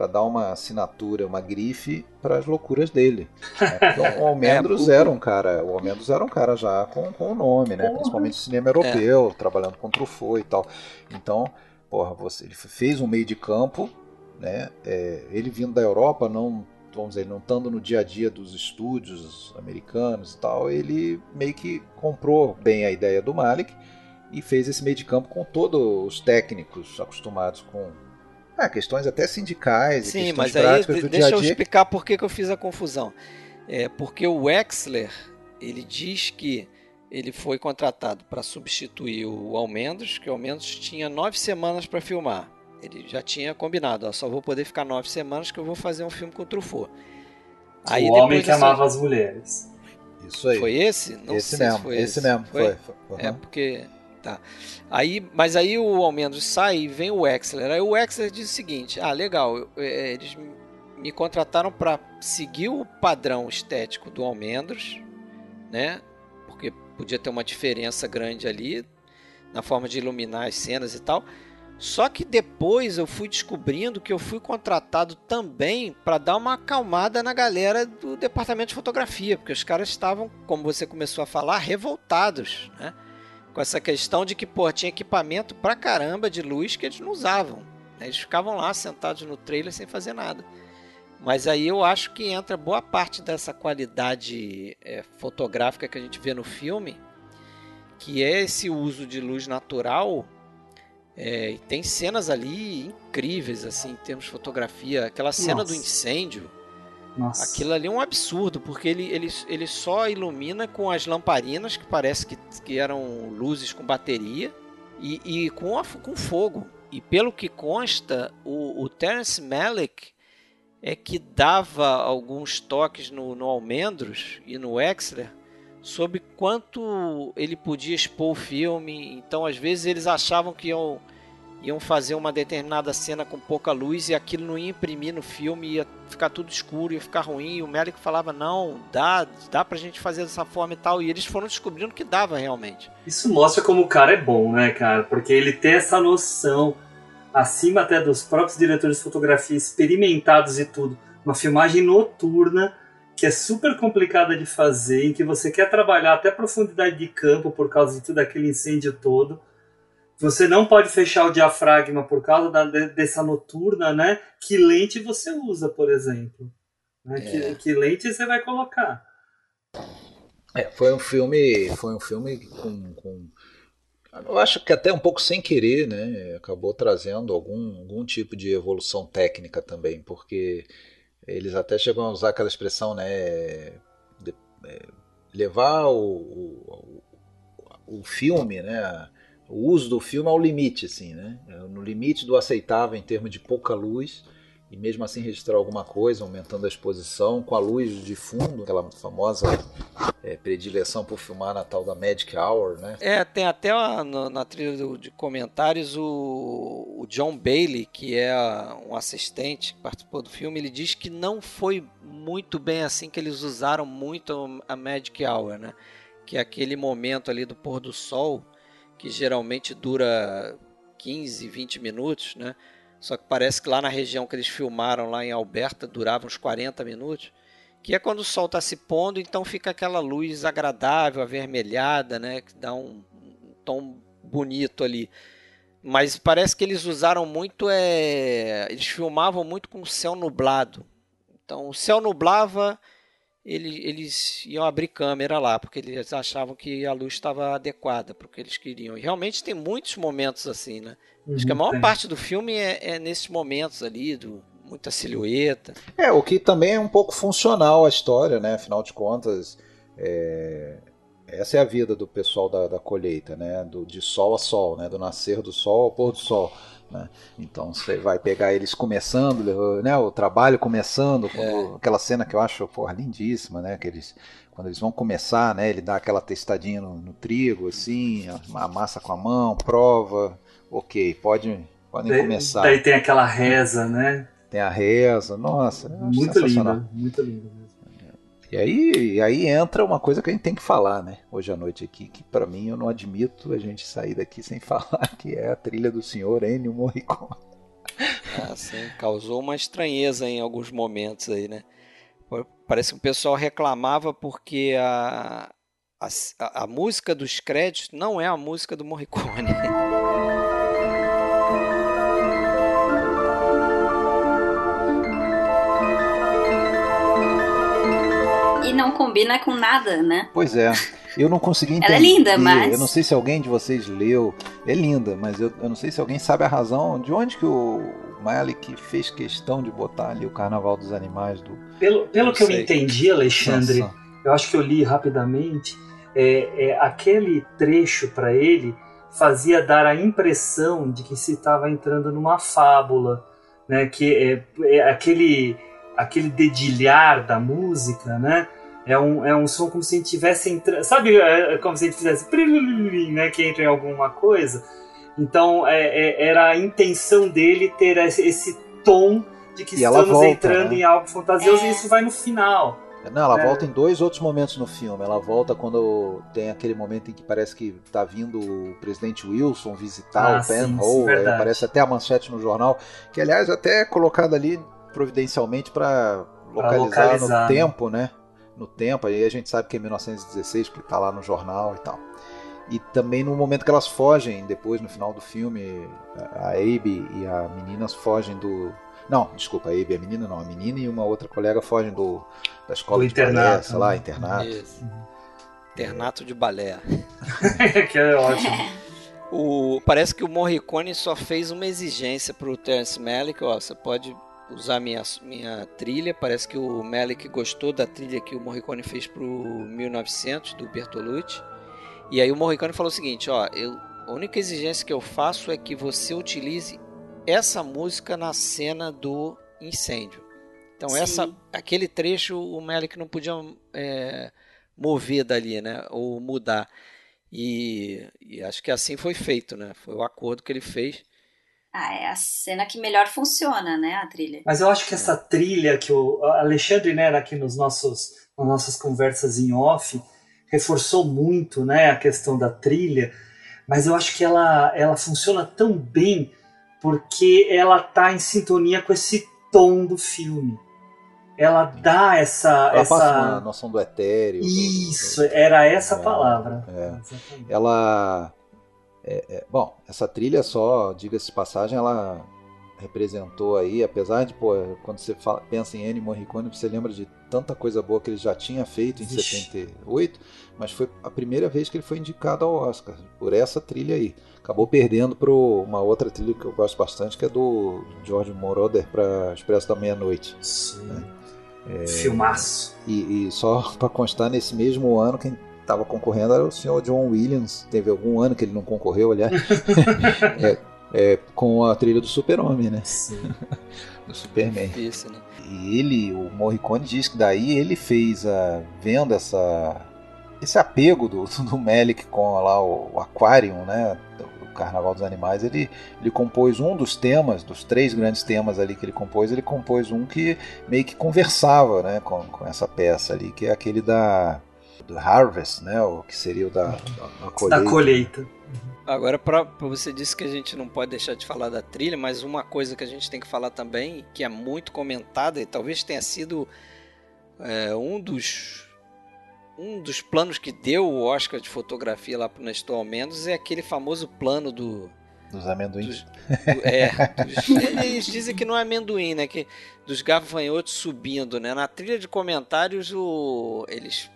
para dar uma assinatura, uma grife para as loucuras dele. Né? Então, o Almendros é, era um cara, o Almendros era um cara já com, com o nome, né? Principalmente cinema europeu, é. trabalhando com Truffaut e tal. Então, porra, você, ele fez um meio de campo, né? É, ele vindo da Europa, não vamos dizer, não estando no dia a dia dos estúdios americanos e tal, ele meio que comprou bem a ideia do Malik e fez esse meio de campo com todos os técnicos acostumados com ah, questões até sindicais, Sim, mas aí deixa dia -dia. eu explicar por que, que eu fiz a confusão. É porque o Wexler ele diz que ele foi contratado para substituir o Almendros, que o Almendros tinha nove semanas para filmar. Ele já tinha combinado, ó, só vou poder ficar nove semanas que eu vou fazer um filme com o Truffaut. Aí, o homem que amava as mulheres. Isso aí. Foi esse? Não esse sei mesmo, se foi esse. Esse mesmo, foi. foi. Uhum. É porque Tá. Aí, mas aí o Almendros sai e vem o Wexler. Aí o Wexler diz o seguinte: ah, legal, é, eles me contrataram para seguir o padrão estético do Almendros, né? Porque podia ter uma diferença grande ali na forma de iluminar as cenas e tal. Só que depois eu fui descobrindo que eu fui contratado também para dar uma acalmada na galera do departamento de fotografia, porque os caras estavam, como você começou a falar, revoltados, né? Com essa questão de que, pô, tinha equipamento pra caramba de luz que eles não usavam. Né? Eles ficavam lá sentados no trailer sem fazer nada. Mas aí eu acho que entra boa parte dessa qualidade é, fotográfica que a gente vê no filme, que é esse uso de luz natural. É, e tem cenas ali incríveis, assim, em termos de fotografia. Aquela cena Nossa. do incêndio nossa. Aquilo ali é um absurdo, porque ele, ele, ele só ilumina com as lamparinas, que parece que, que eram luzes com bateria, e, e com, a, com fogo. E pelo que consta, o, o Terence Malick é que dava alguns toques no, no Almendros e no Exler sobre quanto ele podia expor o filme. Então, às vezes, eles achavam que iam iam fazer uma determinada cena com pouca luz e aquilo não ia imprimir no filme, ia ficar tudo escuro, ia ficar ruim. E o Melick falava: não, dá, dá pra gente fazer dessa forma e tal. E eles foram descobrindo que dava realmente. Isso mostra como o cara é bom, né, cara? Porque ele tem essa noção, acima até dos próprios diretores de fotografia experimentados e tudo. Uma filmagem noturna que é super complicada de fazer, em que você quer trabalhar até profundidade de campo por causa de tudo aquele incêndio todo você não pode fechar o diafragma por causa da, dessa noturna, né? Que lente você usa, por exemplo? Né? É. Que, que, lente você vai colocar? É, foi um filme, foi um filme com, com, eu acho que até um pouco sem querer, né? Acabou trazendo algum, algum tipo de evolução técnica também, porque eles até chegam a usar aquela expressão, né? De, é, levar o, o o filme, né? O uso do filme ao limite, assim, né? É, no limite do aceitável em termos de pouca luz e mesmo assim registrar alguma coisa, aumentando a exposição, com a luz de fundo, aquela famosa é, predileção por filmar na tal da Magic Hour, né? É, tem até uma, na, na trilha de comentários o, o, John Bailey, que é um assistente que participou do filme, ele diz que não foi muito bem assim, que eles usaram muito a Magic Hour, né? Que é aquele momento ali do pôr do sol, que geralmente dura 15, 20 minutos, né? Só que parece que lá na região que eles filmaram, lá em Alberta, durava uns 40 minutos. Que é quando o sol está se pondo, então fica aquela luz agradável, avermelhada, né? Que dá um, um tom bonito ali. Mas parece que eles usaram muito, é... eles filmavam muito com o céu nublado. Então o céu nublava, ele, eles iam abrir câmera lá, porque eles achavam que a luz estava adequada para o que eles queriam. E realmente tem muitos momentos assim, né? Uhum, Acho que a maior parte do filme é, é, nesses momentos ali, do, muita silhueta. É, o que também é um pouco funcional a história, né? Afinal de contas, é... essa é a vida do pessoal da, da colheita, né? Do, de sol a sol, né? Do nascer do sol ao pôr do sol. Né? Então você vai pegar eles começando, né? O trabalho começando, é. aquela cena que eu acho porra, lindíssima, né? Que eles, quando eles vão começar, né? Ele dá aquela testadinha no, no trigo, assim, amassa com a mão, prova, ok, pode, podem daí, começar. Daí tem aquela reza, né? Tem a reza, nossa, muito linda, muito linda. E aí, e aí entra uma coisa que a gente tem que falar, né? Hoje à noite aqui, que para mim eu não admito a gente sair daqui sem falar, que é a trilha do senhor Ennio Morricone. Ah, sim, causou uma estranheza em alguns momentos aí, né? Parece que o pessoal reclamava porque a, a, a música dos créditos não é a música do Morricone. não combina com nada, né? Pois é. Eu não consegui entender. Ela é linda, mas. Eu não sei se alguém de vocês leu. É linda, mas eu, eu não sei se alguém sabe a razão de onde que o Malik fez questão de botar ali o Carnaval dos Animais do. Pelo, pelo que sei. eu entendi, Alexandre, Nossa. eu acho que eu li rapidamente. É, é aquele trecho para ele fazia dar a impressão de que se estava entrando numa fábula, né? Que é, é aquele aquele dedilhar da música, né? É um, é um som como se a gente tivesse entrando. Sabe, é, é como se a gente fizesse. Né, que entra em alguma coisa. Então, é, é, era a intenção dele ter esse, esse tom de que e estamos volta, entrando né? em algo fantasioso, e isso vai no final. Não, ela é. volta em dois outros momentos no filme. Ela volta quando tem aquele momento em que parece que tá vindo o presidente Wilson visitar ah, o Penhole. Aparece até a manchete no jornal, que aliás até é colocada ali providencialmente para localizar, localizar, no tempo, né? No tempo, aí a gente sabe que é 1916, porque está lá no jornal e tal. E também no momento que elas fogem, depois no final do filme, a Abe e a menina fogem do. Não, desculpa, a Abe e a menina não, a menina e uma outra colega fogem do, da escola do de internato, balé, sei lá, internato. Isso. Internato de balé. que é ótimo. O, parece que o Morricone só fez uma exigência para o Terence Malick, ó, você pode usar minha, minha trilha. Parece que o Melick gostou da trilha que o Morricone fez pro 1900 do Bertolucci. E aí o Morricone falou o seguinte, ó, eu, a única exigência que eu faço é que você utilize essa música na cena do incêndio. Então Sim. essa, aquele trecho o Melick não podia é, mover dali, né, ou mudar. E, e acho que assim foi feito, né? Foi o acordo que ele fez. Ah, é a cena que melhor funciona, né, a trilha. Mas eu acho que essa trilha que o Alexandre, né, aqui nos nossos, nas nossas conversas em off, reforçou muito, né, a questão da trilha, mas eu acho que ela, ela funciona tão bem porque ela tá em sintonia com esse tom do filme. Ela dá essa. Ela essa... passa uma noção do etéreo. Isso, do... era essa é, palavra. É. Ela é, é, bom, essa trilha só, diga-se de passagem, ela representou aí, apesar de, pô, quando você fala, pensa em Ennio Morricone, você lembra de tanta coisa boa que ele já tinha feito em Ixi. 78, mas foi a primeira vez que ele foi indicado ao Oscar por essa trilha aí. Acabou perdendo para uma outra trilha que eu gosto bastante, que é do George Moroder para Expresso da Meia-Noite. Sim. Né? É, Filmaço. E, e só para constar, nesse mesmo ano, quem estava concorrendo era o senhor John Williams. Teve algum ano que ele não concorreu, aliás. é, é, com a trilha do Super-Homem, né? Sim. do Superman. Difícil, né? E ele, o Morricone diz que daí ele fez a vendo essa esse apego do, do Melick com lá o, o Aquarium, né? O Carnaval dos Animais, ele, ele compôs um dos temas, dos três grandes temas ali que ele compôs, ele compôs um que meio que conversava né, com, com essa peça ali, que é aquele da do Harvest, né? O que seria o da, da, da colheita. Da colheita. Agora, pra, você disse que a gente não pode deixar de falar da trilha, mas uma coisa que a gente tem que falar também, que é muito comentada e talvez tenha sido é, um dos um dos planos que deu o Oscar de fotografia lá pro Nestor Almendos é aquele famoso plano do Dos amendoins. dos- do- é, dos- eles dizem que não é amendoim, né? Que dos gafanhotos subindo, né? Na trilha de comentários, o, eles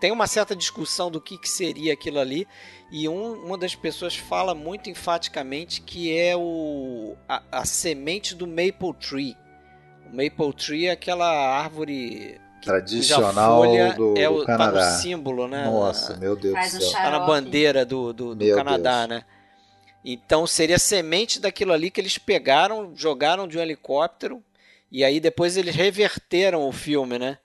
tem uma certa discussão do que, que seria aquilo ali e um- uma das pessoas fala muito enfaticamente que é o a, a semente do maple tree. O maple tree é aquela árvore Tradicional cuja folha do- é do o, tá no Canadá. símbolo, né? Nossa, Na- meu Deus Faz do um céu. Tá na bandeira do, do, do Canadá, Deus. né? Então seria semente daquilo ali que eles pegaram, jogaram de um helicóptero e aí depois eles reverteram o filme, né?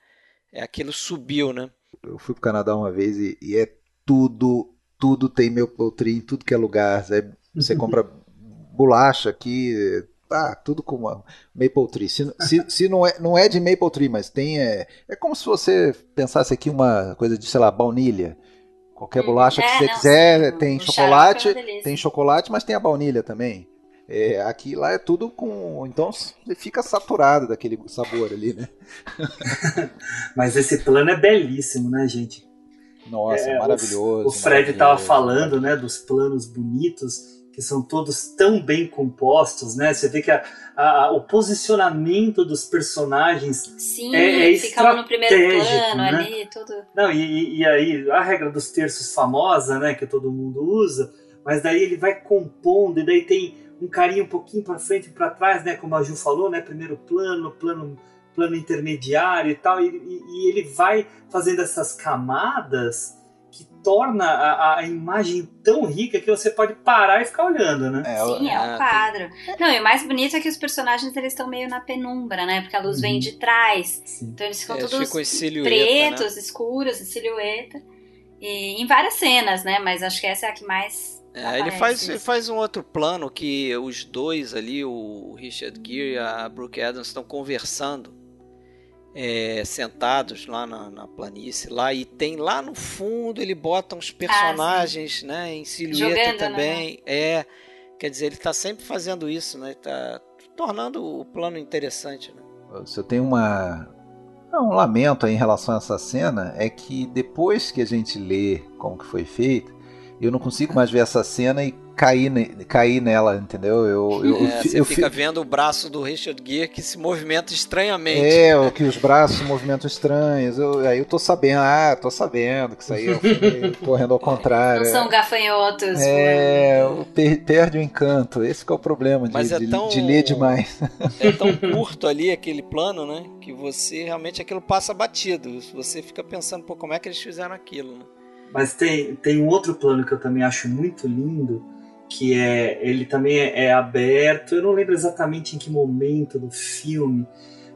É aquilo subiu, né? Eu fui pro Canadá uma vez e, e é tudo, tudo tem meu tree em tudo que é lugar. Você, você compra bolacha aqui, ah, tudo com uma maple tree. Se, se, se não, é, não é de maple tree, mas tem é, é como se você pensasse aqui uma coisa de, sei lá, baunilha. Qualquer Hum, bolacha que é, você não, quiser, sim, tem chocolate, é delícia. tem chocolate, mas tem a baunilha também. É, aqui lá é tudo com. Então fica saturado daquele sabor ali, né? Mas esse plano é belíssimo, né, gente? Nossa, É, maravilhoso. O Fred estava falando, né, dos planos bonitos que são todos tão bem compostos, né? Você vê que a- a- o posicionamento dos personagens Sim, É- é fica um no primeiro estratégico, plano né? ali, tudo. Não, e, e- e aí a regra dos terços famosa, né, que todo mundo usa, mas daí ele vai compondo e daí tem um carinho um pouquinho para frente e para trás, né, como a Ju falou, né, primeiro plano, plano, plano intermediário e tal, e, e- e ele vai fazendo essas camadas que torna a, a imagem tão rica que você pode parar e ficar olhando, né? É, Sim, é um tem- quadro. Não, e o mais bonito é que os personagens eles estão meio na penumbra, né? Porque a luz vem Uhum. de trás. Sim. Então eles ficam É, todos ficam em silhueta, pretos, né? escuros, em silhueta. E em várias cenas, né? Mas acho que essa é a que mais. É, ele aparece faz, ele faz um outro plano que os dois ali, o Richard Gere e a Brooke Adams, estão conversando, é, sentados lá na, na planície, lá e tem lá no fundo ele bota uns personagens, né, em silhueta Jogando, também. É, quer dizer, ele está sempre fazendo isso, né? Tá tornando o plano interessante, né? Se eu tenho uma um lamento aí em relação a essa cena é que depois que a gente lê como que foi feito, eu não consigo mais ver essa cena e cair, ne- cair nela, entendeu? Eu, eu, É, você eu fica fi- vendo o braço do Richard Gere que se movimenta estranhamente. É, o que os braços se movimentam estranhos. Eu, aí eu tô sabendo, ah, tô sabendo que isso aí é o filme correndo ao contrário. Não são gafanhotos. É, voando. o- per- perde o encanto. Esse que é o problema de, Mas é de- tão- de ler demais. é tão curto ali aquele plano, né? Que você realmente aquilo passa batido. Você fica pensando, pô, como é que eles fizeram aquilo, né? Mas tem, tem um outro plano que eu também acho muito lindo, que é ele também é, é aberto. Eu não lembro exatamente em que momento do filme,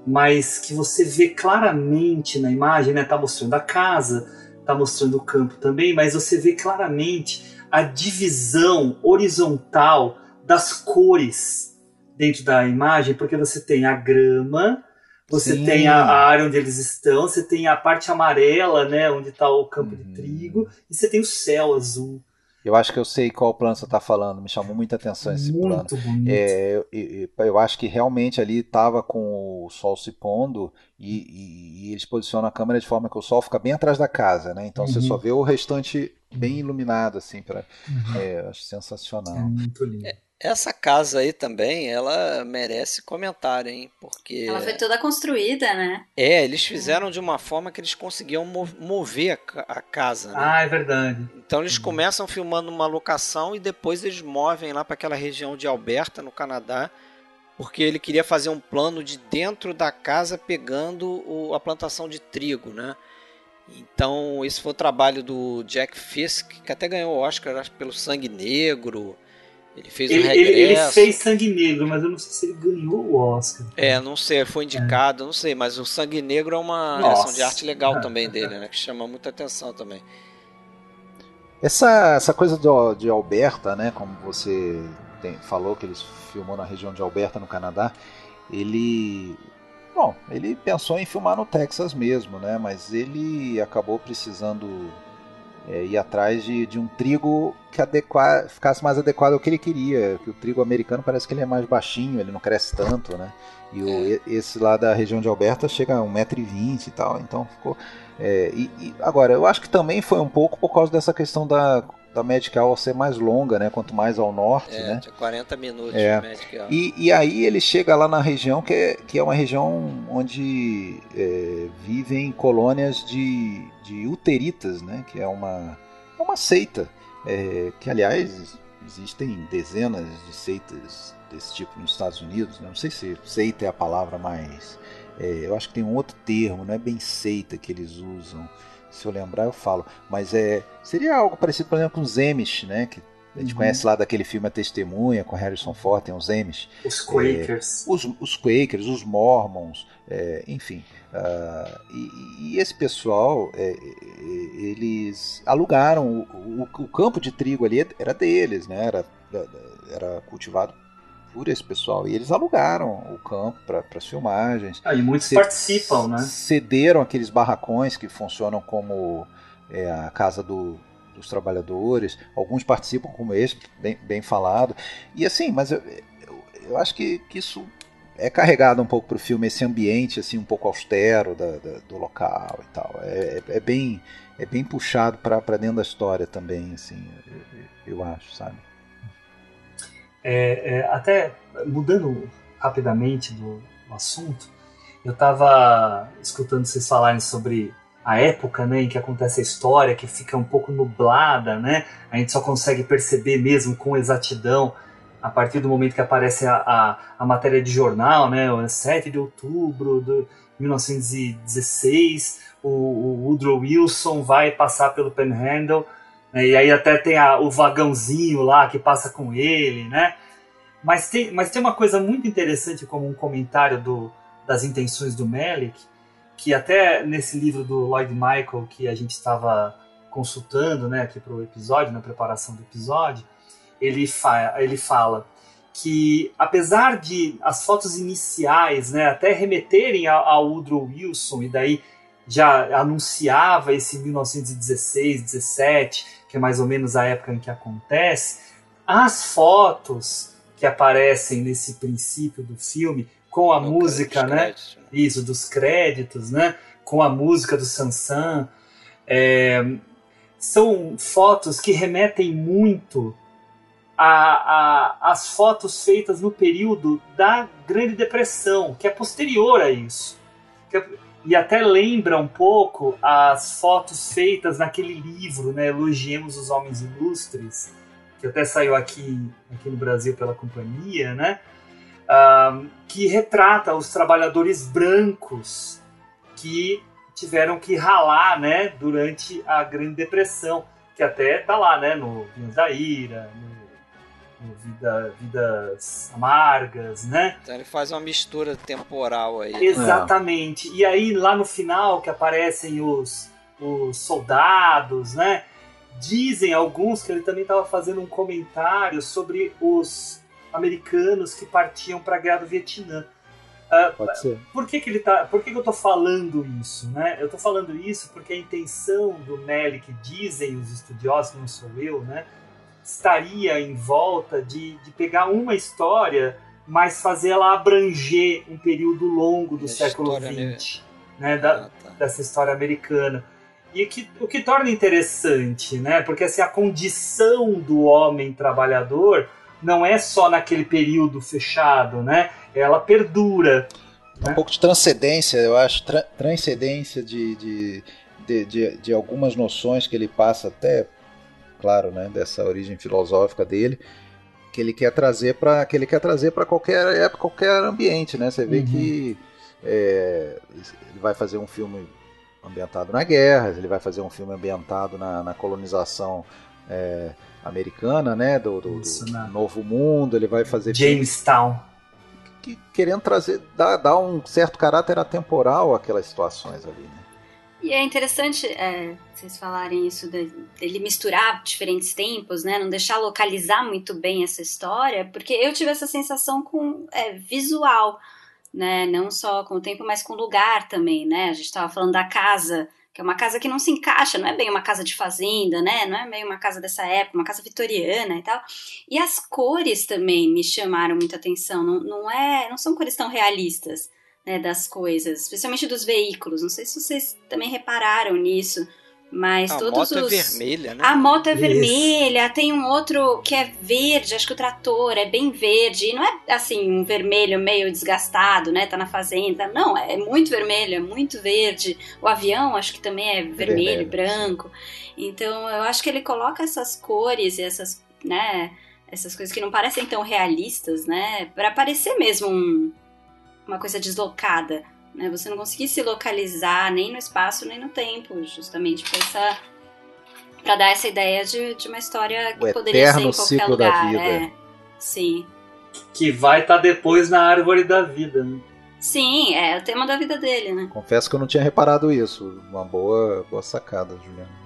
mas que você vê claramente na imagem, né? Tá mostrando a casa, tá mostrando o campo também, mas você vê claramente a divisão horizontal das cores dentro da imagem, porque você tem a grama, você Sim. tem a, área onde eles estão, você tem a parte amarela, né, onde está o campo Uhum. de trigo, e você tem o céu azul. Eu acho que eu sei qual plano você está falando. Me chamou muita atenção esse plano. Muito bonito. É, eu, eu- eu acho que realmente ali estava com o sol se pondo e, e- e eles posicionam a câmera de forma que o sol fica bem atrás da casa, né? Então você Uhum. só vê o restante bem iluminado, assim, pra, Uhum. é, eu acho sensacional. É muito lindo. Essa casa aí também, ela merece comentário, hein? Porque Ela foi toda construída, né? é, eles fizeram de uma forma que eles conseguiam mo- mover a, ca- a casa, né? Ah, é verdade. Então eles começam filmando uma locação e depois eles movem lá para aquela região de Alberta, no Canadá, porque ele queria fazer um plano de dentro da casa pegando o- a plantação de trigo, né? Então, esse foi o trabalho do Jack Fisk, que até ganhou o Oscar acho, pelo Sangue Negro. Ele fez ele, um regresso. Ele, ele, fez Sangue Negro, mas eu não sei se ele ganhou o Oscar. É, não sei, foi indicado, é. não sei, mas o Sangue Negro é uma Nossa. direção de arte legal é. também dele, né? Que chama muita atenção também. Essa, essa coisa de, de Alberta, né? Como você tem, falou que ele filmou na região de Alberta, no Canadá, ele. Bom, ele pensou em filmar no Texas mesmo, né? Mas ele acabou precisando é, ir atrás de, de um trigo que adequa, ficasse mais adequado ao que ele queria. Que o trigo americano parece que ele é mais baixinho, ele não cresce tanto, né? E o, esse lá da região de Alberta chega a 1,20m e tal, então ficou. É, e, e, agora, eu acho que também foi um pouco por causa dessa questão da, da Hour ser mais longa, né? Quanto mais ao norte, é, né? Tinha 40 minutos é. de Hour. E, e aí ele chega lá na região que é, que é uma região onde é, vivem colônias de, de uteritas, né? Que é uma, é uma seita. É, que aliás existem dezenas de seitas desse tipo nos Estados Unidos. Né? Não sei se seita é a palavra mais. É, eu acho que tem um outro termo, não é bem seita que eles usam. Se eu lembrar, eu falo. Mas é seria algo parecido, por exemplo, com os Amish, né? Que a gente uhum. conhece lá daquele filme A Testemunha, com Harrison Ford, tem os Amish. Os Quakers. É, os, os, Quakers, os Mormons, é, enfim. Uh, e, e, esse pessoal, é, eles alugaram o, o, o, campo de trigo ali, era deles, né? Era, era cultivado por esse pessoal. E eles alugaram o campo para as filmagens. Ah, e muitos participam, né? Cederam aqueles barracões que funcionam como é, a casa do, dos trabalhadores. Alguns participam, como esse, bem, bem falado. E assim, mas eu, eu, eu acho que, que isso é carregado um pouco para o filme esse ambiente assim um pouco austero da, da, do local e tal é, é, é bem é bem puxado para dentro da história também assim eu, eu acho sabe é, é, até mudando rapidamente do, do assunto, eu estava escutando vocês falarem sobre a época né, em que acontece a história, que fica um pouco nublada, né? A gente só consegue perceber mesmo com exatidão a partir do momento que aparece a, a, a matéria de jornal, né? 7 de outubro de 1916, o, o Woodrow Wilson vai passar pelo Panhandle? E aí até tem a, o vagãozinho lá que passa com ele, né? Mas tem, mas tem uma coisa muito interessante como um comentário do, das intenções do Melick, que até nesse livro do Lloyd Michael que a gente estava consultando né, aqui para o episódio, na preparação do episódio, ele, fa ele fala que apesar de as fotos iniciais né, até remeterem ao Woodrow Wilson, e daí já anunciava esse 1916, 17, que é mais ou menos a época em que acontece, as fotos que aparecem nesse princípio do filme com a no música, né? Créditos. Né? Isso, dos créditos, né? Com a música do Sansan. É, são fotos que remetem muito às fotos feitas no período da Grande Depressão, que é posterior a isso. É, e até lembra um pouco as fotos feitas naquele livro, né, Elogiemos os Homens Ilustres, que até saiu aqui, aqui no Brasil pela companhia, né, que retrata os trabalhadores brancos que tiveram que ralar né, durante a Grande Depressão, que até tá lá né, no Vinhos da Ira, no vida, vidas amargas, né? Então ele faz uma mistura temporal aí. Exatamente. É. E aí lá no final que aparecem os, os soldados, né? Dizem alguns que ele também estava fazendo um comentário sobre os americanos que partiam para a guerra do Vietnã. Uh, Pode ser. Por que, que ele tá? Por que, que eu estou falando isso, né? Eu estou falando isso porque a intenção do Melick, dizem os estudiosos, não sou eu, né? Estaria em volta de, de pegar uma história, mas fazer ela abranger um período longo do século XX, né, da, ah, tá. dessa história americana. E que, o que torna interessante, né? Porque assim, a condição do homem trabalhador não é só naquele período fechado, né? Ela perdura. Um né? pouco de transcendência, eu acho, tra transcendência de, de, de, de, de algumas noções que ele passa até claro, né, dessa origem filosófica dele, que ele quer trazer para que ele quer trazer para qualquer época, qualquer ambiente, né? Você vê uhum. que é, ele vai fazer um filme ambientado na guerra, ele vai fazer um filme ambientado na, na colonização é, americana, né? Do, do, Isso, do né? Novo Mundo, ele vai fazer Jamestown. que, querendo trazer, dar, dar um certo caráter atemporal àquelas situações ali, né? E é interessante é, vocês falarem isso de- dele misturar diferentes tempos, né? Não deixar localizar muito bem essa história, porque eu tive essa sensação com é, visual, né? Não só com o tempo, mas com o lugar também, né? A gente estava falando da casa, que é uma casa que não se encaixa, não é bem uma casa de fazenda, né? Não é bem uma casa dessa época, uma casa vitoriana e tal. E as cores também me chamaram muita atenção. Não, não é, não são cores tão realistas né, das coisas, especialmente dos veículos. Não sei se vocês também repararam nisso, mas A todos moto os é vermelha, né? a moto é Isso. vermelha, tem um outro que é verde, acho que o trator é bem verde, e não é assim um vermelho meio desgastado, né? Tá na fazenda. Não, é muito vermelho, é muito verde. O avião acho que também é vermelho, vermelho, branco. Então eu acho que ele coloca essas cores e essas, né, essas coisas que não parecem tão realistas, né, Pra parecer mesmo um- uma coisa deslocada. Né, você não conseguir se localizar nem no espaço nem no tempo, justamente pra essa Pra dar essa ideia de, de uma história que O poderia ser em qualquer ciclo da lugar. vida. É. Sim. Que vai estar depois na árvore da vida. Né? Sim, é o tema da vida dele, né? Confesso que eu não tinha reparado isso. Uma boa, boa sacada, Juliana.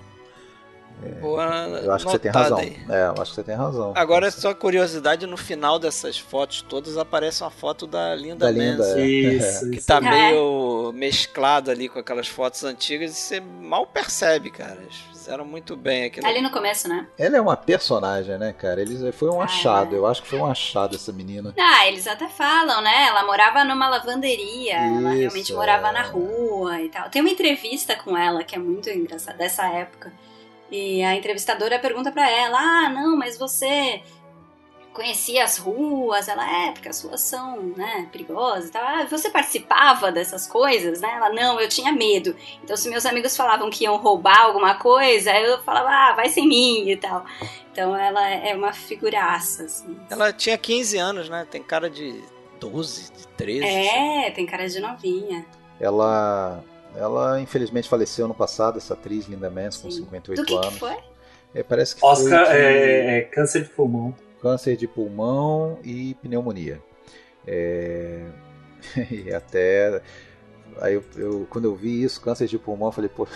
Boa Eu acho que você tem razão. aí. É, eu acho que você tem razão. Agora, só curiosidade, no final dessas fotos todas aparece uma foto da Linda Da Linda, Manson. É. Isso, Que isso. tá É. meio mesclado ali com aquelas fotos antigas e você mal percebe, cara. Eles fizeram muito bem aquilo. Ali no começo, né? Ela é uma personagem, né, cara? Eles, foi um Ah, achado. é. Eu acho que foi um achado essa menina. Ah, eles até falam, né? Ela morava numa lavanderia, ela Isso, realmente morava é. na rua e tal. Tem uma entrevista com ela que é muito engraçada, dessa época. E a entrevistadora pergunta pra ela: Ah, não, mas você conhecia as ruas? Ela, é, porque as ruas são, né, perigosas e tal. Ah, você participava dessas coisas, né? Ela, não, eu tinha medo. Então, se meus amigos falavam que iam roubar alguma coisa, eu falava, ah, vai sem mim e tal. Então, ela é uma figuraça, assim. Ela tinha 15 anos, né? Tem cara de 12, de 13. É, tem cara de novinha. Ela, ela infelizmente faleceu no passado, essa atriz Linda Manson, com Sim. 58 Do que, anos. que foi? É, parece que Oscar foi de é, é câncer de pulmão. câncer de pulmão e pneumonia. É, e até aí eu, eu- quando eu vi isso, câncer de pulmão, eu falei, pô,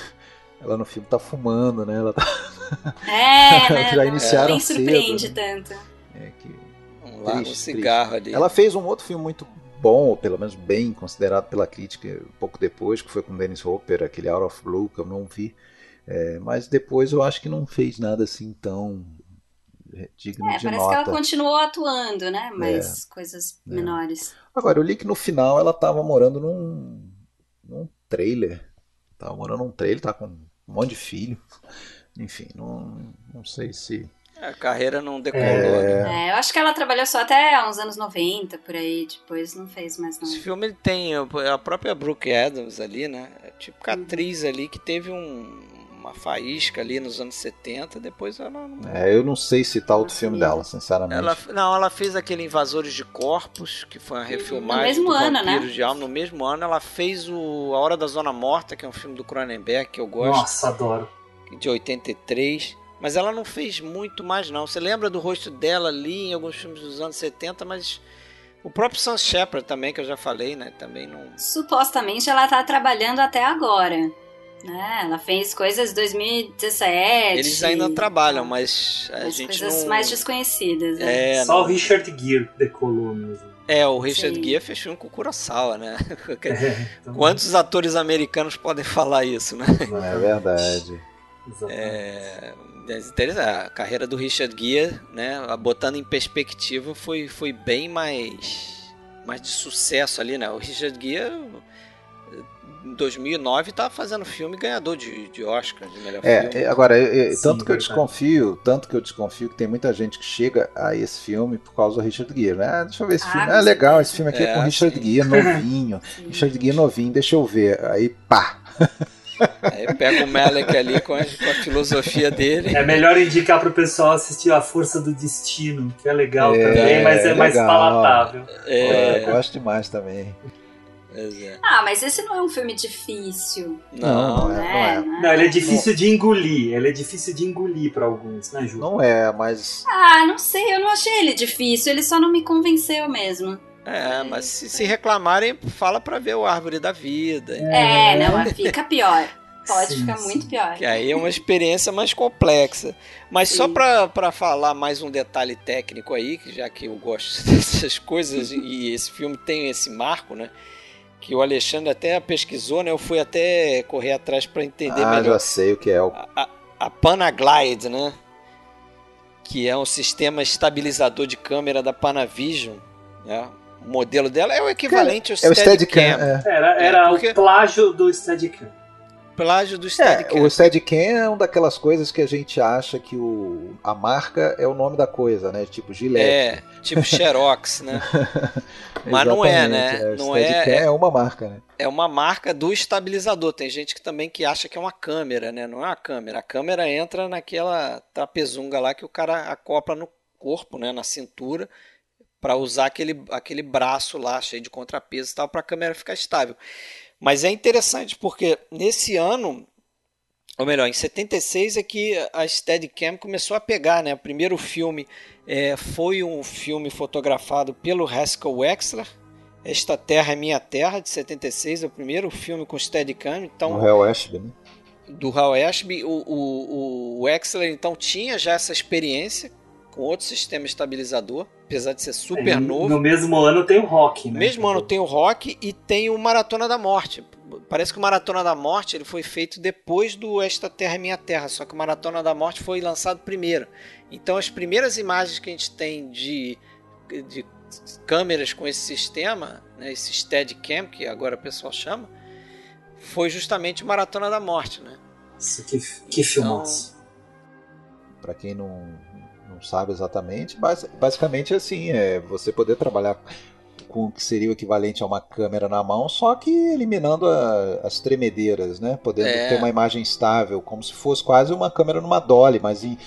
ela no filme tá fumando, né? Ela tá, É, né? Já iniciaram Nem surpreende cedo, né? tanto. é, que Um largo Triste, cigarro ali. Ela fez um outro filme muito bom, ou pelo menos bem considerado pela crítica, pouco depois, que foi com Dennis Hopper, aquele Out of Blue, que eu não vi. É, mas depois eu acho que não fez nada assim tão é, digno É, de parece que ela nota. continuou atuando, né? Mas É. coisas menores. Agora, eu li que no final ela tava morando num, num trailer. Tava morando num trailer, tá com um monte de filho. Enfim, não, não sei se. A carreira não decolou. É. né? É, eu acho que ela trabalhou só até uns anos 90, por aí. Depois não fez mais Esse não. filme tem a própria Brooke Adams ali, né? É tipo Uhum. atriz ali que teve um- uma faísca ali nos anos 70, depois ela não. É, eu não sei citar outro Nossa, filme dela, sinceramente. Ela, não, ela fez aquele Invasores de Corpos, que foi uma refilmagem mesmo do ano, Vampiro né? de Alma. No mesmo ano ela fez o A Hora da Zona Morta, que é um filme do Cronenberg que eu gosto, Nossa, adoro. de 83. Mas ela não fez muito mais não. Você lembra do rosto dela ali em alguns filmes dos anos 70, mas o próprio Sam Shepard também, que eu já falei, né? Também não... Supostamente ela tá trabalhando até agora. Né? Ela fez coisas 2017. Eles ainda trabalham, mas a Mas gente coisas não... mais desconhecidas. né? É, Só não- o Richard Gere decolou mesmo. É, o Richard Sim. Gere fechou com o Kurosawa, né? É, então, Quantos atores americanos podem falar isso, né? É verdade. Exatamente. É. a carreira do Richard Gere, né, botando em perspectiva, foi, foi bem mais, mais de sucesso ali, né? O Richard Gere, em 2009, estava fazendo filme ganhador de, de Oscar, de melhor É, filme. é, agora, é, é, Sim, tanto que eu verdade. desconfio, tanto que eu desconfio que tem muita gente que chega a esse filme por causa do Richard Gere, né? Ah, deixa eu ver esse Ah, filme. Ah, legal, certeza. esse filme aqui é, É, com Richard sim. Gere novinho. Richard Gere novinho, deixa eu ver. Aí, pá. Aí pega o Malek ali com a, com a filosofia dele. É melhor indicar pro pessoal assistir A Força do Destino, que é legal É, também, mas é mais legal. palatável. É, É, gosto demais também. É. Ah, mas esse não é um filme difícil. Não, não é. né? Não é, Não, ele é difícil de engolir. Ele é difícil de engolir pra alguns, né, Ju? não é mas Ah, não sei, eu não achei ele difícil, ele só não me convenceu mesmo. É, mas se, se reclamarem, fala pra ver o Árvore da Vida. É, não, mas fica pior. Pode Sim, ficar sim. muito pior. Que aí é uma experiência mais complexa. Mas só Sim. pra, pra falar mais um detalhe técnico aí, que já que eu gosto dessas coisas e esse filme tem esse marco, né? Que o Alexandre até pesquisou, né? Eu fui até correr atrás pra entender ah, melhor. já sei o que é o A, a, a Panaglide, né? Que é um sistema estabilizador de câmera da Panavision, né? O modelo dela é o equivalente é ao o Steadicam, Steadicam. é. Era, É, era porque- o plágio do Steadicam. Plágio do É, Steadicam. o Steadicam é uma daquelas coisas que a gente acha que o, a marca é o nome da coisa, né? Tipo Gillette. É, tipo Xerox, né? Mas não é, né? Não é- é uma marca, né? É uma marca do estabilizador. Tem gente que também que acha que é uma câmera, né? Não é uma câmera. A câmera entra naquela trapezunga lá que o cara acopla no corpo, né? Na cintura, para usar aquele, aquele braço lá cheio de contrapeso e tal, para a câmera ficar estável. Mas é interessante porque nesse ano, ou melhor, em 76 é que a Steadicam começou a pegar, né? O primeiro filme é, foi um filme fotografado pelo Haskell Wexler, Esta Terra é Minha Terra, de 76, é o primeiro filme com Steadicam, então O Hell Ashby, né? do Hal Ashby. O, o, o Wexler então tinha já essa experiência com outro sistema estabilizador, apesar de ser super É, novo. No mesmo ano tem o Rock, No né? mesmo ano tem o Rock e tem o Maratona da Morte. Parece que o Maratona da Morte ele foi feito depois do Esta Terra é Minha Terra, só que o Maratona da Morte foi lançado primeiro. Então as primeiras imagens que a gente tem de, de câmeras com esse sistema, né, esse Steadicam, que agora o pessoal chama, foi justamente o Maratona da Morte, né? Isso, que, que filmaço. Pra quem não, não sabe exatamente, basi- basicamente assim, é você poder trabalhar com o que seria o equivalente a uma câmera na mão, só que eliminando a- as tremedeiras, né? Podendo É. ter uma imagem estável, como se fosse quase uma câmera numa dolly, mas em-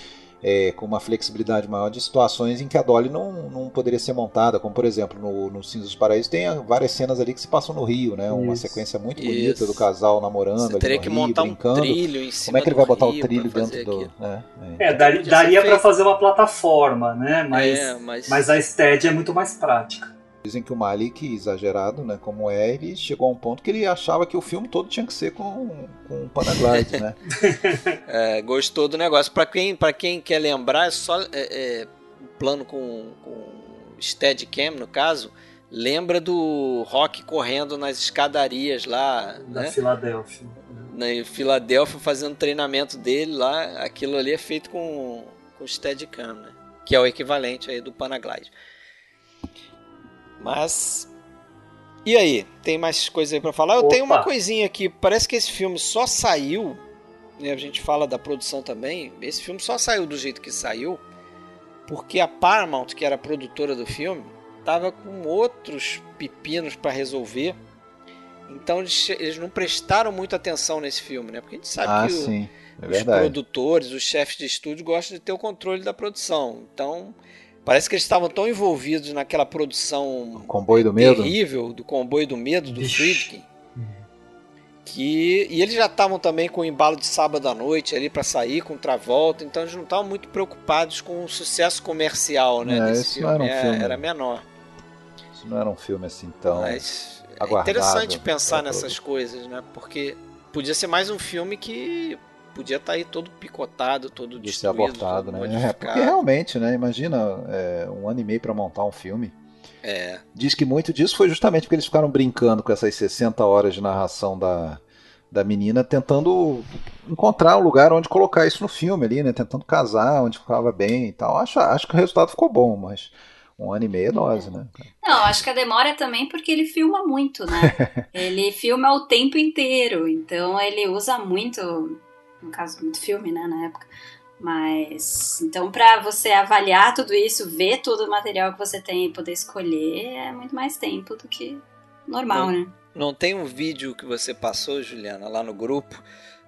é, com uma flexibilidade maior de situações em que a dolly não, não poderia ser montada, como por exemplo no, no Cinza dos Paraísos tem várias cenas ali que se passam no Rio, né? Uma Isso. sequência muito Isso. bonita do casal namorando Você ali teria que Rio, montar um brincando. trilho em cima Como é que ele vai botar o trilho dentro do. né? É. É, dar- ser daria pra feito. fazer uma plataforma, né? Mas, É, mas- mas a Stead é muito mais prática. Dizem que o Malik, exagerado, né, como é, ele chegou a um ponto que ele achava que o filme todo tinha que ser com, com Panaglide, né? É, gostou do negócio. Pra quem, pra quem quer lembrar, é só é, é, um plano com, com Steadicam, no caso, lembra do Rock correndo nas escadarias lá, Da né? Filadélfia. Na Filadélfia fazendo treinamento dele lá. Aquilo ali é feito com, com Steadicam, né? Que é o equivalente aí do Panaglide. Mas... E aí? Tem mais coisa aí pra falar? Eu Opa. tenho uma coisinha aqui. Parece que esse filme só saiu né, a gente fala da produção também, esse filme só saiu do jeito que saiu porque a Paramount, que era a produtora do filme, estava com outros pepinos para resolver. Então eles, eles não prestaram muita atenção nesse filme, né? Porque a gente sabe ah, que o- é os produtores, os chefes de estúdio gostam de ter o controle da produção. Então parece que eles estavam tão envolvidos naquela produção Comboio do Medo? terrível do comboio do medo do. Friedkin que e eles já estavam também com o embalo de sábado à noite ali para sair com Travolta, então eles não estavam muito preocupados com o sucesso comercial, né, É, desse isso não filme. era um É, filme. era menor. Isso não era um filme assim tão. Mas é interessante pensar pra nessas coisas, né? Porque podia ser mais um filme que podia estar aí todo picotado, todo de ser destruído, abortado, todo né? É, porque realmente, né? Imagina é, um ano e meio pra montar um filme. É, Diz que muito disso foi justamente porque eles ficaram brincando com essas 60 horas de narração da, da menina, tentando encontrar um lugar onde colocar isso no filme ali, né? Tentando casar, onde ficava bem e tal. Acho, acho que o resultado ficou bom, mas um ano e meio é dose, né? Não, acho que a demora é também porque ele filma muito, né? ele filma o tempo inteiro, então ele usa muito, no caso, muito filme, né, na época. Mas, então, pra você avaliar tudo isso, ver todo o material que você tem e poder escolher, é muito mais tempo do que normal, né? Não tem um vídeo que você passou, Juliana, lá no grupo,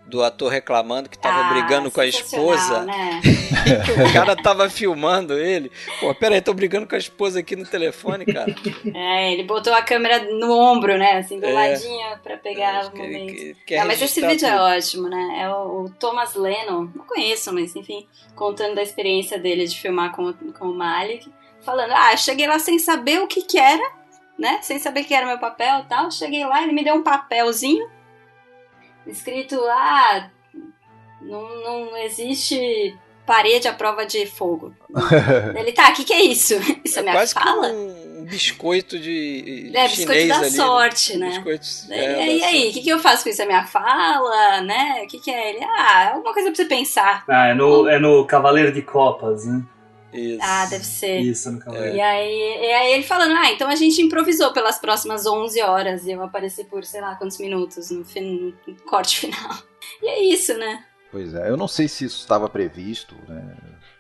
do ator reclamando que tava Ah, brigando com a esposa. Né? que o cara tava filmando ele. Pô, pera aí, tô brigando com a esposa aqui no telefone, cara. É, ele botou a câmera no ombro, né? Assim, do É. ladinho pra pegar Acho o que- momento. que- quer Ah, mas esse vídeo é tudo. ótimo, né? É o, o Thomas Lennon, não conheço, mas enfim, contando da experiência dele de filmar com, o- com o Malik, falando: Ah, cheguei lá sem saber o que que era, né? Sem saber que era meu papel e tal. Cheguei lá, ele me deu um papelzinho escrito: Ah, não, não existe parede à prova de fogo. ele tá, o que que é isso? Isso é, É minha quase fala? que um, biscoito de É, biscoito chinês da ali, sorte, né? né? Biscoito, E, é, e aí, o que, que eu faço com isso? É minha fala, né? O que, que é ele? Ah, alguma coisa pra você pensar. Ah, é no, é no Cavaleiro de Copas, né? Isso. Ah, deve ser. Isso, no Cavaleiro. E aí, e aí ele falando, ah, então a gente improvisou pelas próximas 11 horas e eu apareci por sei lá quantos minutos no, fin- no corte final. E é isso, né? Pois é, eu não sei se isso estava previsto, né?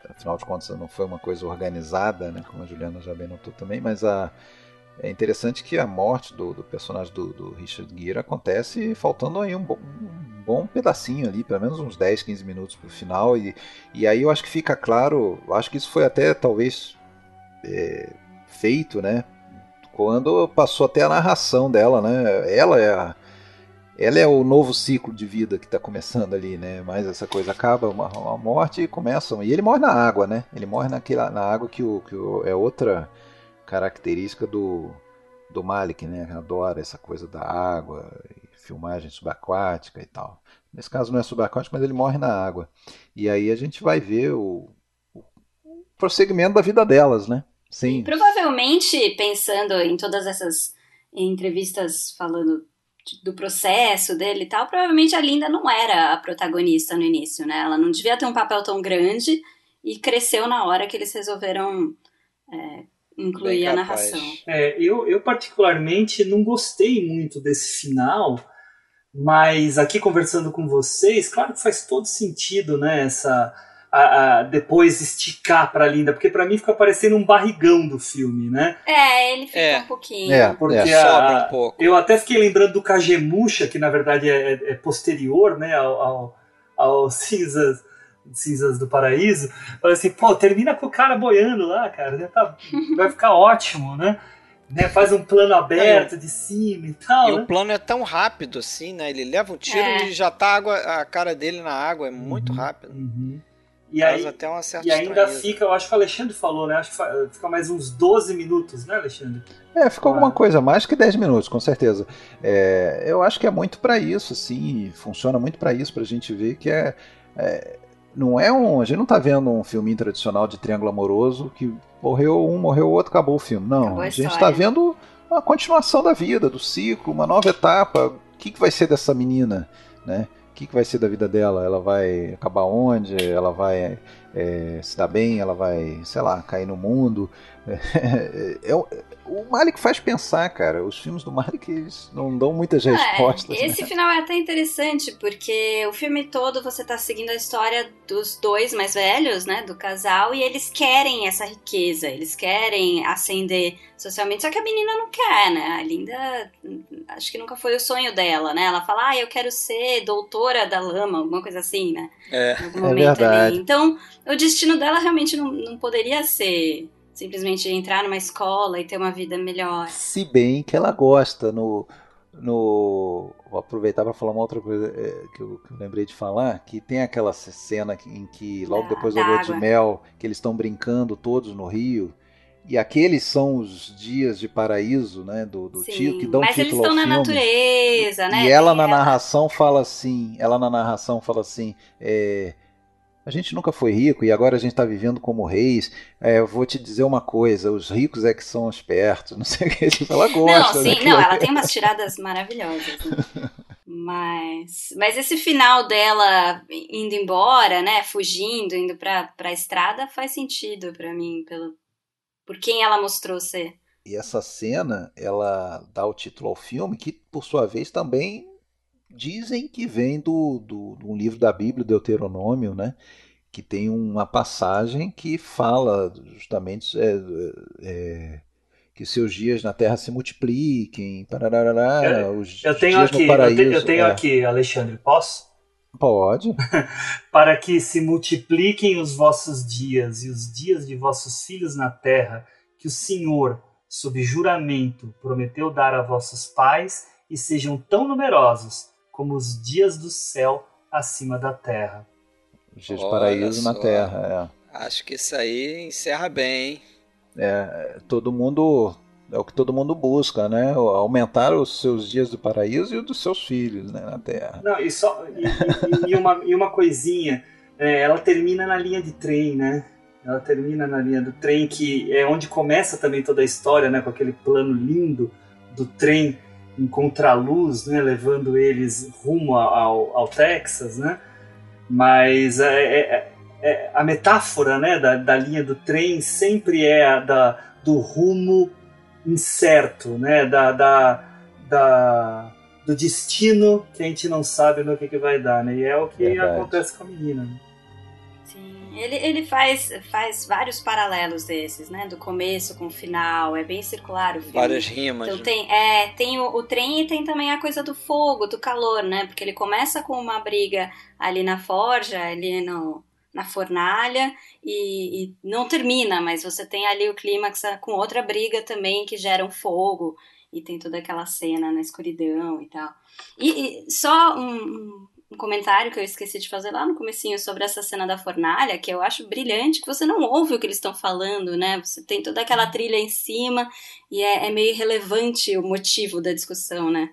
Afinal de contas, não foi uma coisa organizada, né? Como a Juliana já bem notou também, mas a, é interessante que a morte do, do personagem do, do Richard Gere acontece faltando aí um, bo- um bom pedacinho ali, pelo menos uns 10, 15 minutos pro final, e, e aí eu acho que fica claro, acho que isso foi até talvez é, feito, né? Quando passou até a narração dela, né? Ela é a, ela é o novo ciclo de vida que está começando ali, né? Mas essa coisa acaba, uma, uma morte e começam. E ele morre na água, né? Ele morre naquela, na água que, o, que o, é outra característica do, do Malik, né? Adora essa coisa da água, filmagem subaquática e tal. Nesse caso não é subaquático, mas ele morre na água. E aí a gente vai ver o, o prosseguimento da vida delas, né? Sim. Provavelmente, pensando em todas essas entrevistas falando do processo dele e tal, provavelmente a Linda não era a protagonista no início, né? Ela não devia ter um papel tão grande e cresceu na hora que eles resolveram é, incluir a narração. É, eu, eu particularmente não gostei muito desse final, mas aqui conversando com vocês, claro que faz todo sentido, né? Essa, a- a- depois esticar pra Linda, porque pra mim fica parecendo um barrigão do filme, né? É, ele fica É. um pouquinho. É, Porque é. a- um pouco. Eu até fiquei lembrando do Kagemusha, que na verdade é, é- é posterior, né, ao, ao, ao Cinzas, Cinzas do Paraíso. Falei assim, pô, termina com o cara boiando lá, cara, já tá- vai ficar ótimo, né? Né? Faz um plano aberto de cima e tal, E né? o plano é tão rápido assim, né? Ele leva um tiro É. e já tá a, água, a cara dele na água, é muito Uhum, rápido. uhum. E aí, até uma certa e ainda estranheza. fica, eu acho que o Alexandre falou, né? Acho que fica mais uns 12 minutos, né, Alexandre? É, ficou Ah. alguma coisa mais que 10 minutos, com certeza. É, eu acho que é muito pra isso, assim, funciona muito pra isso, pra gente ver que é, é, não é um, a gente não tá vendo um filminho tradicional de triângulo amoroso que morreu um, morreu o outro, acabou o filme. Não, Acabou a a gente história. tá vendo uma continuação da vida, do ciclo, uma nova etapa. O que, que vai ser dessa menina, né? O que, que vai ser da vida dela? Ela vai acabar onde? Ela vai é, se dar bem? Ela vai, sei lá, cair no mundo? É, o- o Malik faz pensar, cara. Os filmes do Malik eles não dão muitas respostas. É, esse né? final é até interessante, porque o filme todo você tá seguindo a história dos dois mais velhos, né, do casal, e eles querem essa riqueza, eles querem ascender socialmente, só que a menina não quer, né, a Linda, acho que nunca foi o sonho dela, né, ela fala, ah, eu quero ser doutora da lama, alguma coisa assim, né, É. em algum É momento verdade. ali. Então, o destino dela realmente não, não poderia ser simplesmente entrar numa escola e ter uma vida melhor. Se bem que ela gosta no. no vou aproveitar para falar uma outra coisa é, que, eu, que eu lembrei de falar, que tem aquela cena em que logo Da- depois da lua de mel, que eles estão brincando todos no rio, e aqueles são os dias de paraíso, né, do, do tio, que dão mas eles título ao estão na natureza, né? E ela na narração fala assim, ela na narração fala assim, é, a gente nunca foi rico e agora a gente está vivendo como reis. É, eu vou te dizer uma coisa, os ricos é que são espertos, não sei o que. Tipo, ela gosta. Não, né, sim, que não, ela- tem umas tiradas maravilhosas, né? Mas, mas esse final dela indo embora, né, fugindo, indo pra, pra estrada, faz sentido pra mim, pelo, por quem ela mostrou ser. E essa cena, ela dá o título ao filme, que por sua vez também dizem que vem do, do, de um livro da Bíblia, Deuteronômio, né? Que tem uma passagem que fala justamente é, é, que seus dias na terra se multipliquem, pararará, os Eu tenho dias aqui, no eu, paraíso. te- eu tenho é. aqui, Alexandre, posso? Pode. para que se multipliquem os vossos dias e os dias de vossos filhos na terra, que o Senhor, sob juramento, prometeu dar a vossos pais, e sejam tão numerosos como os dias do céu acima da terra. Os dias de paraíso na terra, é. Acho que isso aí encerra bem, hein? É, todo mundo é o que todo mundo busca, né? Aumentar os seus dias do paraíso e os dos seus filhos né, na Terra. Não, e, só, e, e, uma, e uma coisinha, é, ela termina na linha de trem, né? Ela termina na linha do trem, que é onde começa também toda a história, né? Com aquele plano lindo do trem em contraluz, né? Levando eles rumo ao, ao Texas, né? Mas é, é, é, é a metáfora, né? Da, da linha do trem sempre é a da, do rumo incerto, né? Da, da, da, do destino que a gente não sabe no que, que vai dar, né? E é o que Verdade. acontece com a menina. Né? Sim, ele, ele faz, faz vários paralelos desses, né? Do começo com o final, é bem circular o filme. Várias rimas. Então tem, é, tem o, o trem e tem também a coisa do fogo, do calor, né? Porque ele começa com uma briga ali na forja, ali no na fornalha e, e, não termina, mas você tem ali o clímax com outra briga também que gera um fogo e tem toda aquela cena na escuridão e tal. E, e só um, um, comentário que eu esqueci de fazer lá no comecinho sobre essa cena da fornalha, que eu acho brilhante, que você não ouve o que eles estão falando, né? Você tem toda aquela trilha em cima e é, é meio irrelevante o motivo da discussão, né?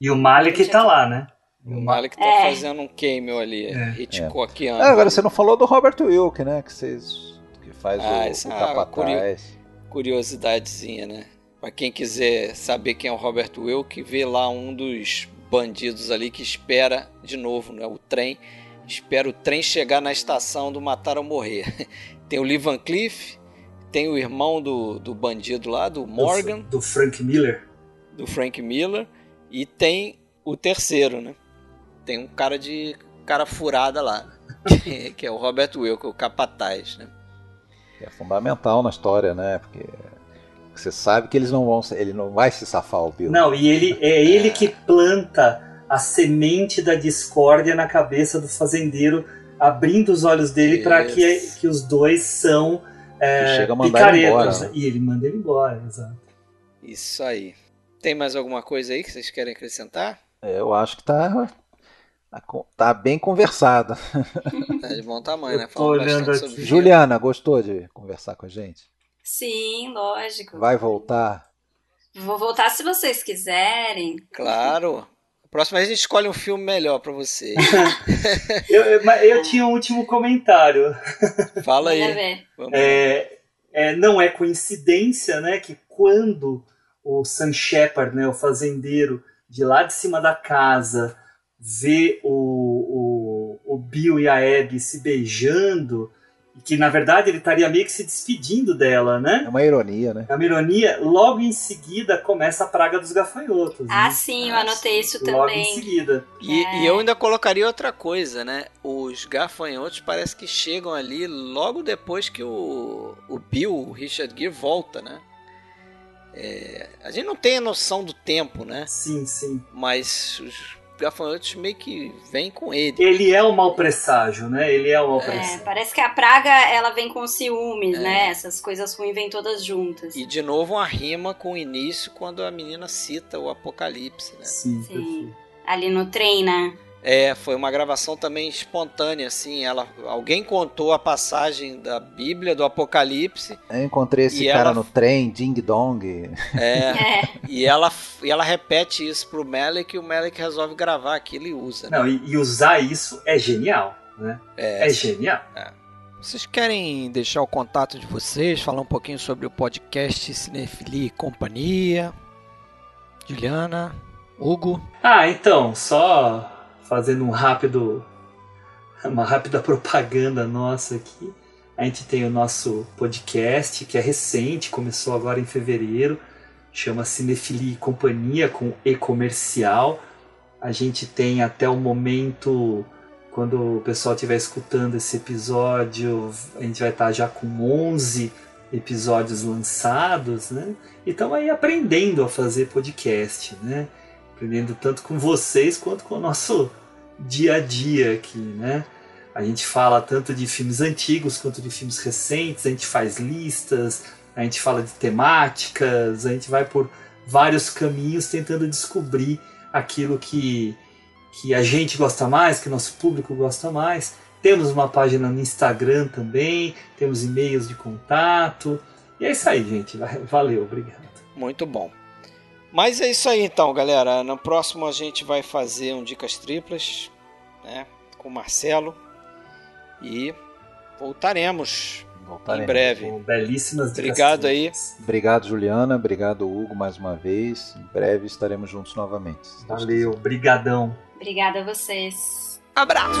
E o Malik tá lá, né? O Malik tá é. fazendo um cameo ali, é. Hitchcockiano. É, agora você não falou do Robert Wilk, né? Que, vocês, que faz ah, o, essa o é capataz. Curiosidadezinha, né? Pra quem quiser saber quem é o Robert Wilk, vê lá um dos bandidos ali que espera, de novo, né, o trem, espera o trem chegar na estação do Matar ou Morrer. tem o Lee Van Cleef, tem o irmão do, do bandido lá, do Morgan. Do, do Frank Miller. Do Frank Miller. E tem o terceiro, né? tem um cara de cara furada lá, que, que é o Robert Wilke, o capataz, né? É fundamental na história, né? Porque você sabe que eles não vão, ele não vai se safar o Bill. Não, e ele é ele é. que planta a semente da discórdia na cabeça do fazendeiro, abrindo os olhos dele para que, que os dois são é, picaretas. Embora, né? E ele manda ele embora, exato. Isso aí. Tem mais alguma coisa aí que vocês querem acrescentar? É, eu acho que tá Tá, tá bem conversada. Tá de bom tamanho, né? olhando aqui. Juliana, gostou de conversar com a gente? Sim, lógico. Vai voltar? Vou voltar se vocês quiserem. Claro. Próxima vez a gente escolhe um filme melhor para você. eu, eu, eu, tinha um último comentário. Fala aí. É, é, não é coincidência, né, que quando o Sam Shepard, né, o fazendeiro, de lá de cima da casa, ver o, o, o Bill e a Abby se beijando, que na verdade ele estaria meio que se despedindo dela, né? É uma ironia, né? É uma ironia. Logo em seguida começa a praga dos gafanhotos. Ah, né? sim, eu anotei isso também. Logo em seguida. E, é. e, eu ainda colocaria outra coisa, né? Os gafanhotos parece que chegam ali logo depois que o, o Bill, o Richard Gere, volta, né? É, a gente não tem a noção do tempo, né? Sim, sim. Mas os gafanhotos meio que vem com ele. Ele é o mau presságio, né? Ele é o mau é, presságio. É, parece que a praga ela vem com ciúmes, é. né? Essas coisas ruins vêm todas juntas. E de novo uma rima com o início quando a menina cita o apocalipse, né? Sim, Sim. Ali no trem, né? É, foi uma gravação também espontânea, assim. Ela, alguém contou a passagem da Bíblia do Apocalipse. Eu encontrei esse cara ela, no trem, Ding Dong. É, é, E, ela, e ela repete isso pro Malik e o Malik resolve gravar aquilo e usa. Né? Não, e, e, usar isso é genial, né? É, é genial. É. Vocês querem deixar o contato de vocês, falar um pouquinho sobre o podcast Cinefilia e Companhia? Juliana, Hugo? Ah, então, só fazendo um rápido uma rápida propaganda nossa aqui. A gente tem o nosso podcast, que é recente, começou agora em fevereiro, chama Cinefilia e Companhia, com e-comercial. A gente tem até o momento, quando o pessoal estiver escutando esse episódio, a gente vai estar já com 11 episódios lançados, né? E estamos aí aprendendo a fazer podcast, né? aprendendo tanto com vocês quanto com o nosso dia a dia aqui, né? A gente fala tanto de filmes antigos quanto de filmes recentes, a gente faz listas, a gente fala de temáticas, a gente vai por vários caminhos tentando descobrir aquilo que, que a gente gosta mais, que nosso público gosta mais. Temos uma página no Instagram também, temos e-mails de contato. E é isso aí, gente. Valeu, obrigado. Muito bom. Mas é isso aí então, galera. No próximo a gente vai fazer um Dicas Triplas né, com o Marcelo. E voltaremos, voltaremos. em breve. Com belíssimas Obrigado aí. Obrigado, Juliana. Obrigado, Hugo, mais uma vez. Em breve estaremos juntos novamente. Valeu, brigadão. Obrigada a vocês. Abraço.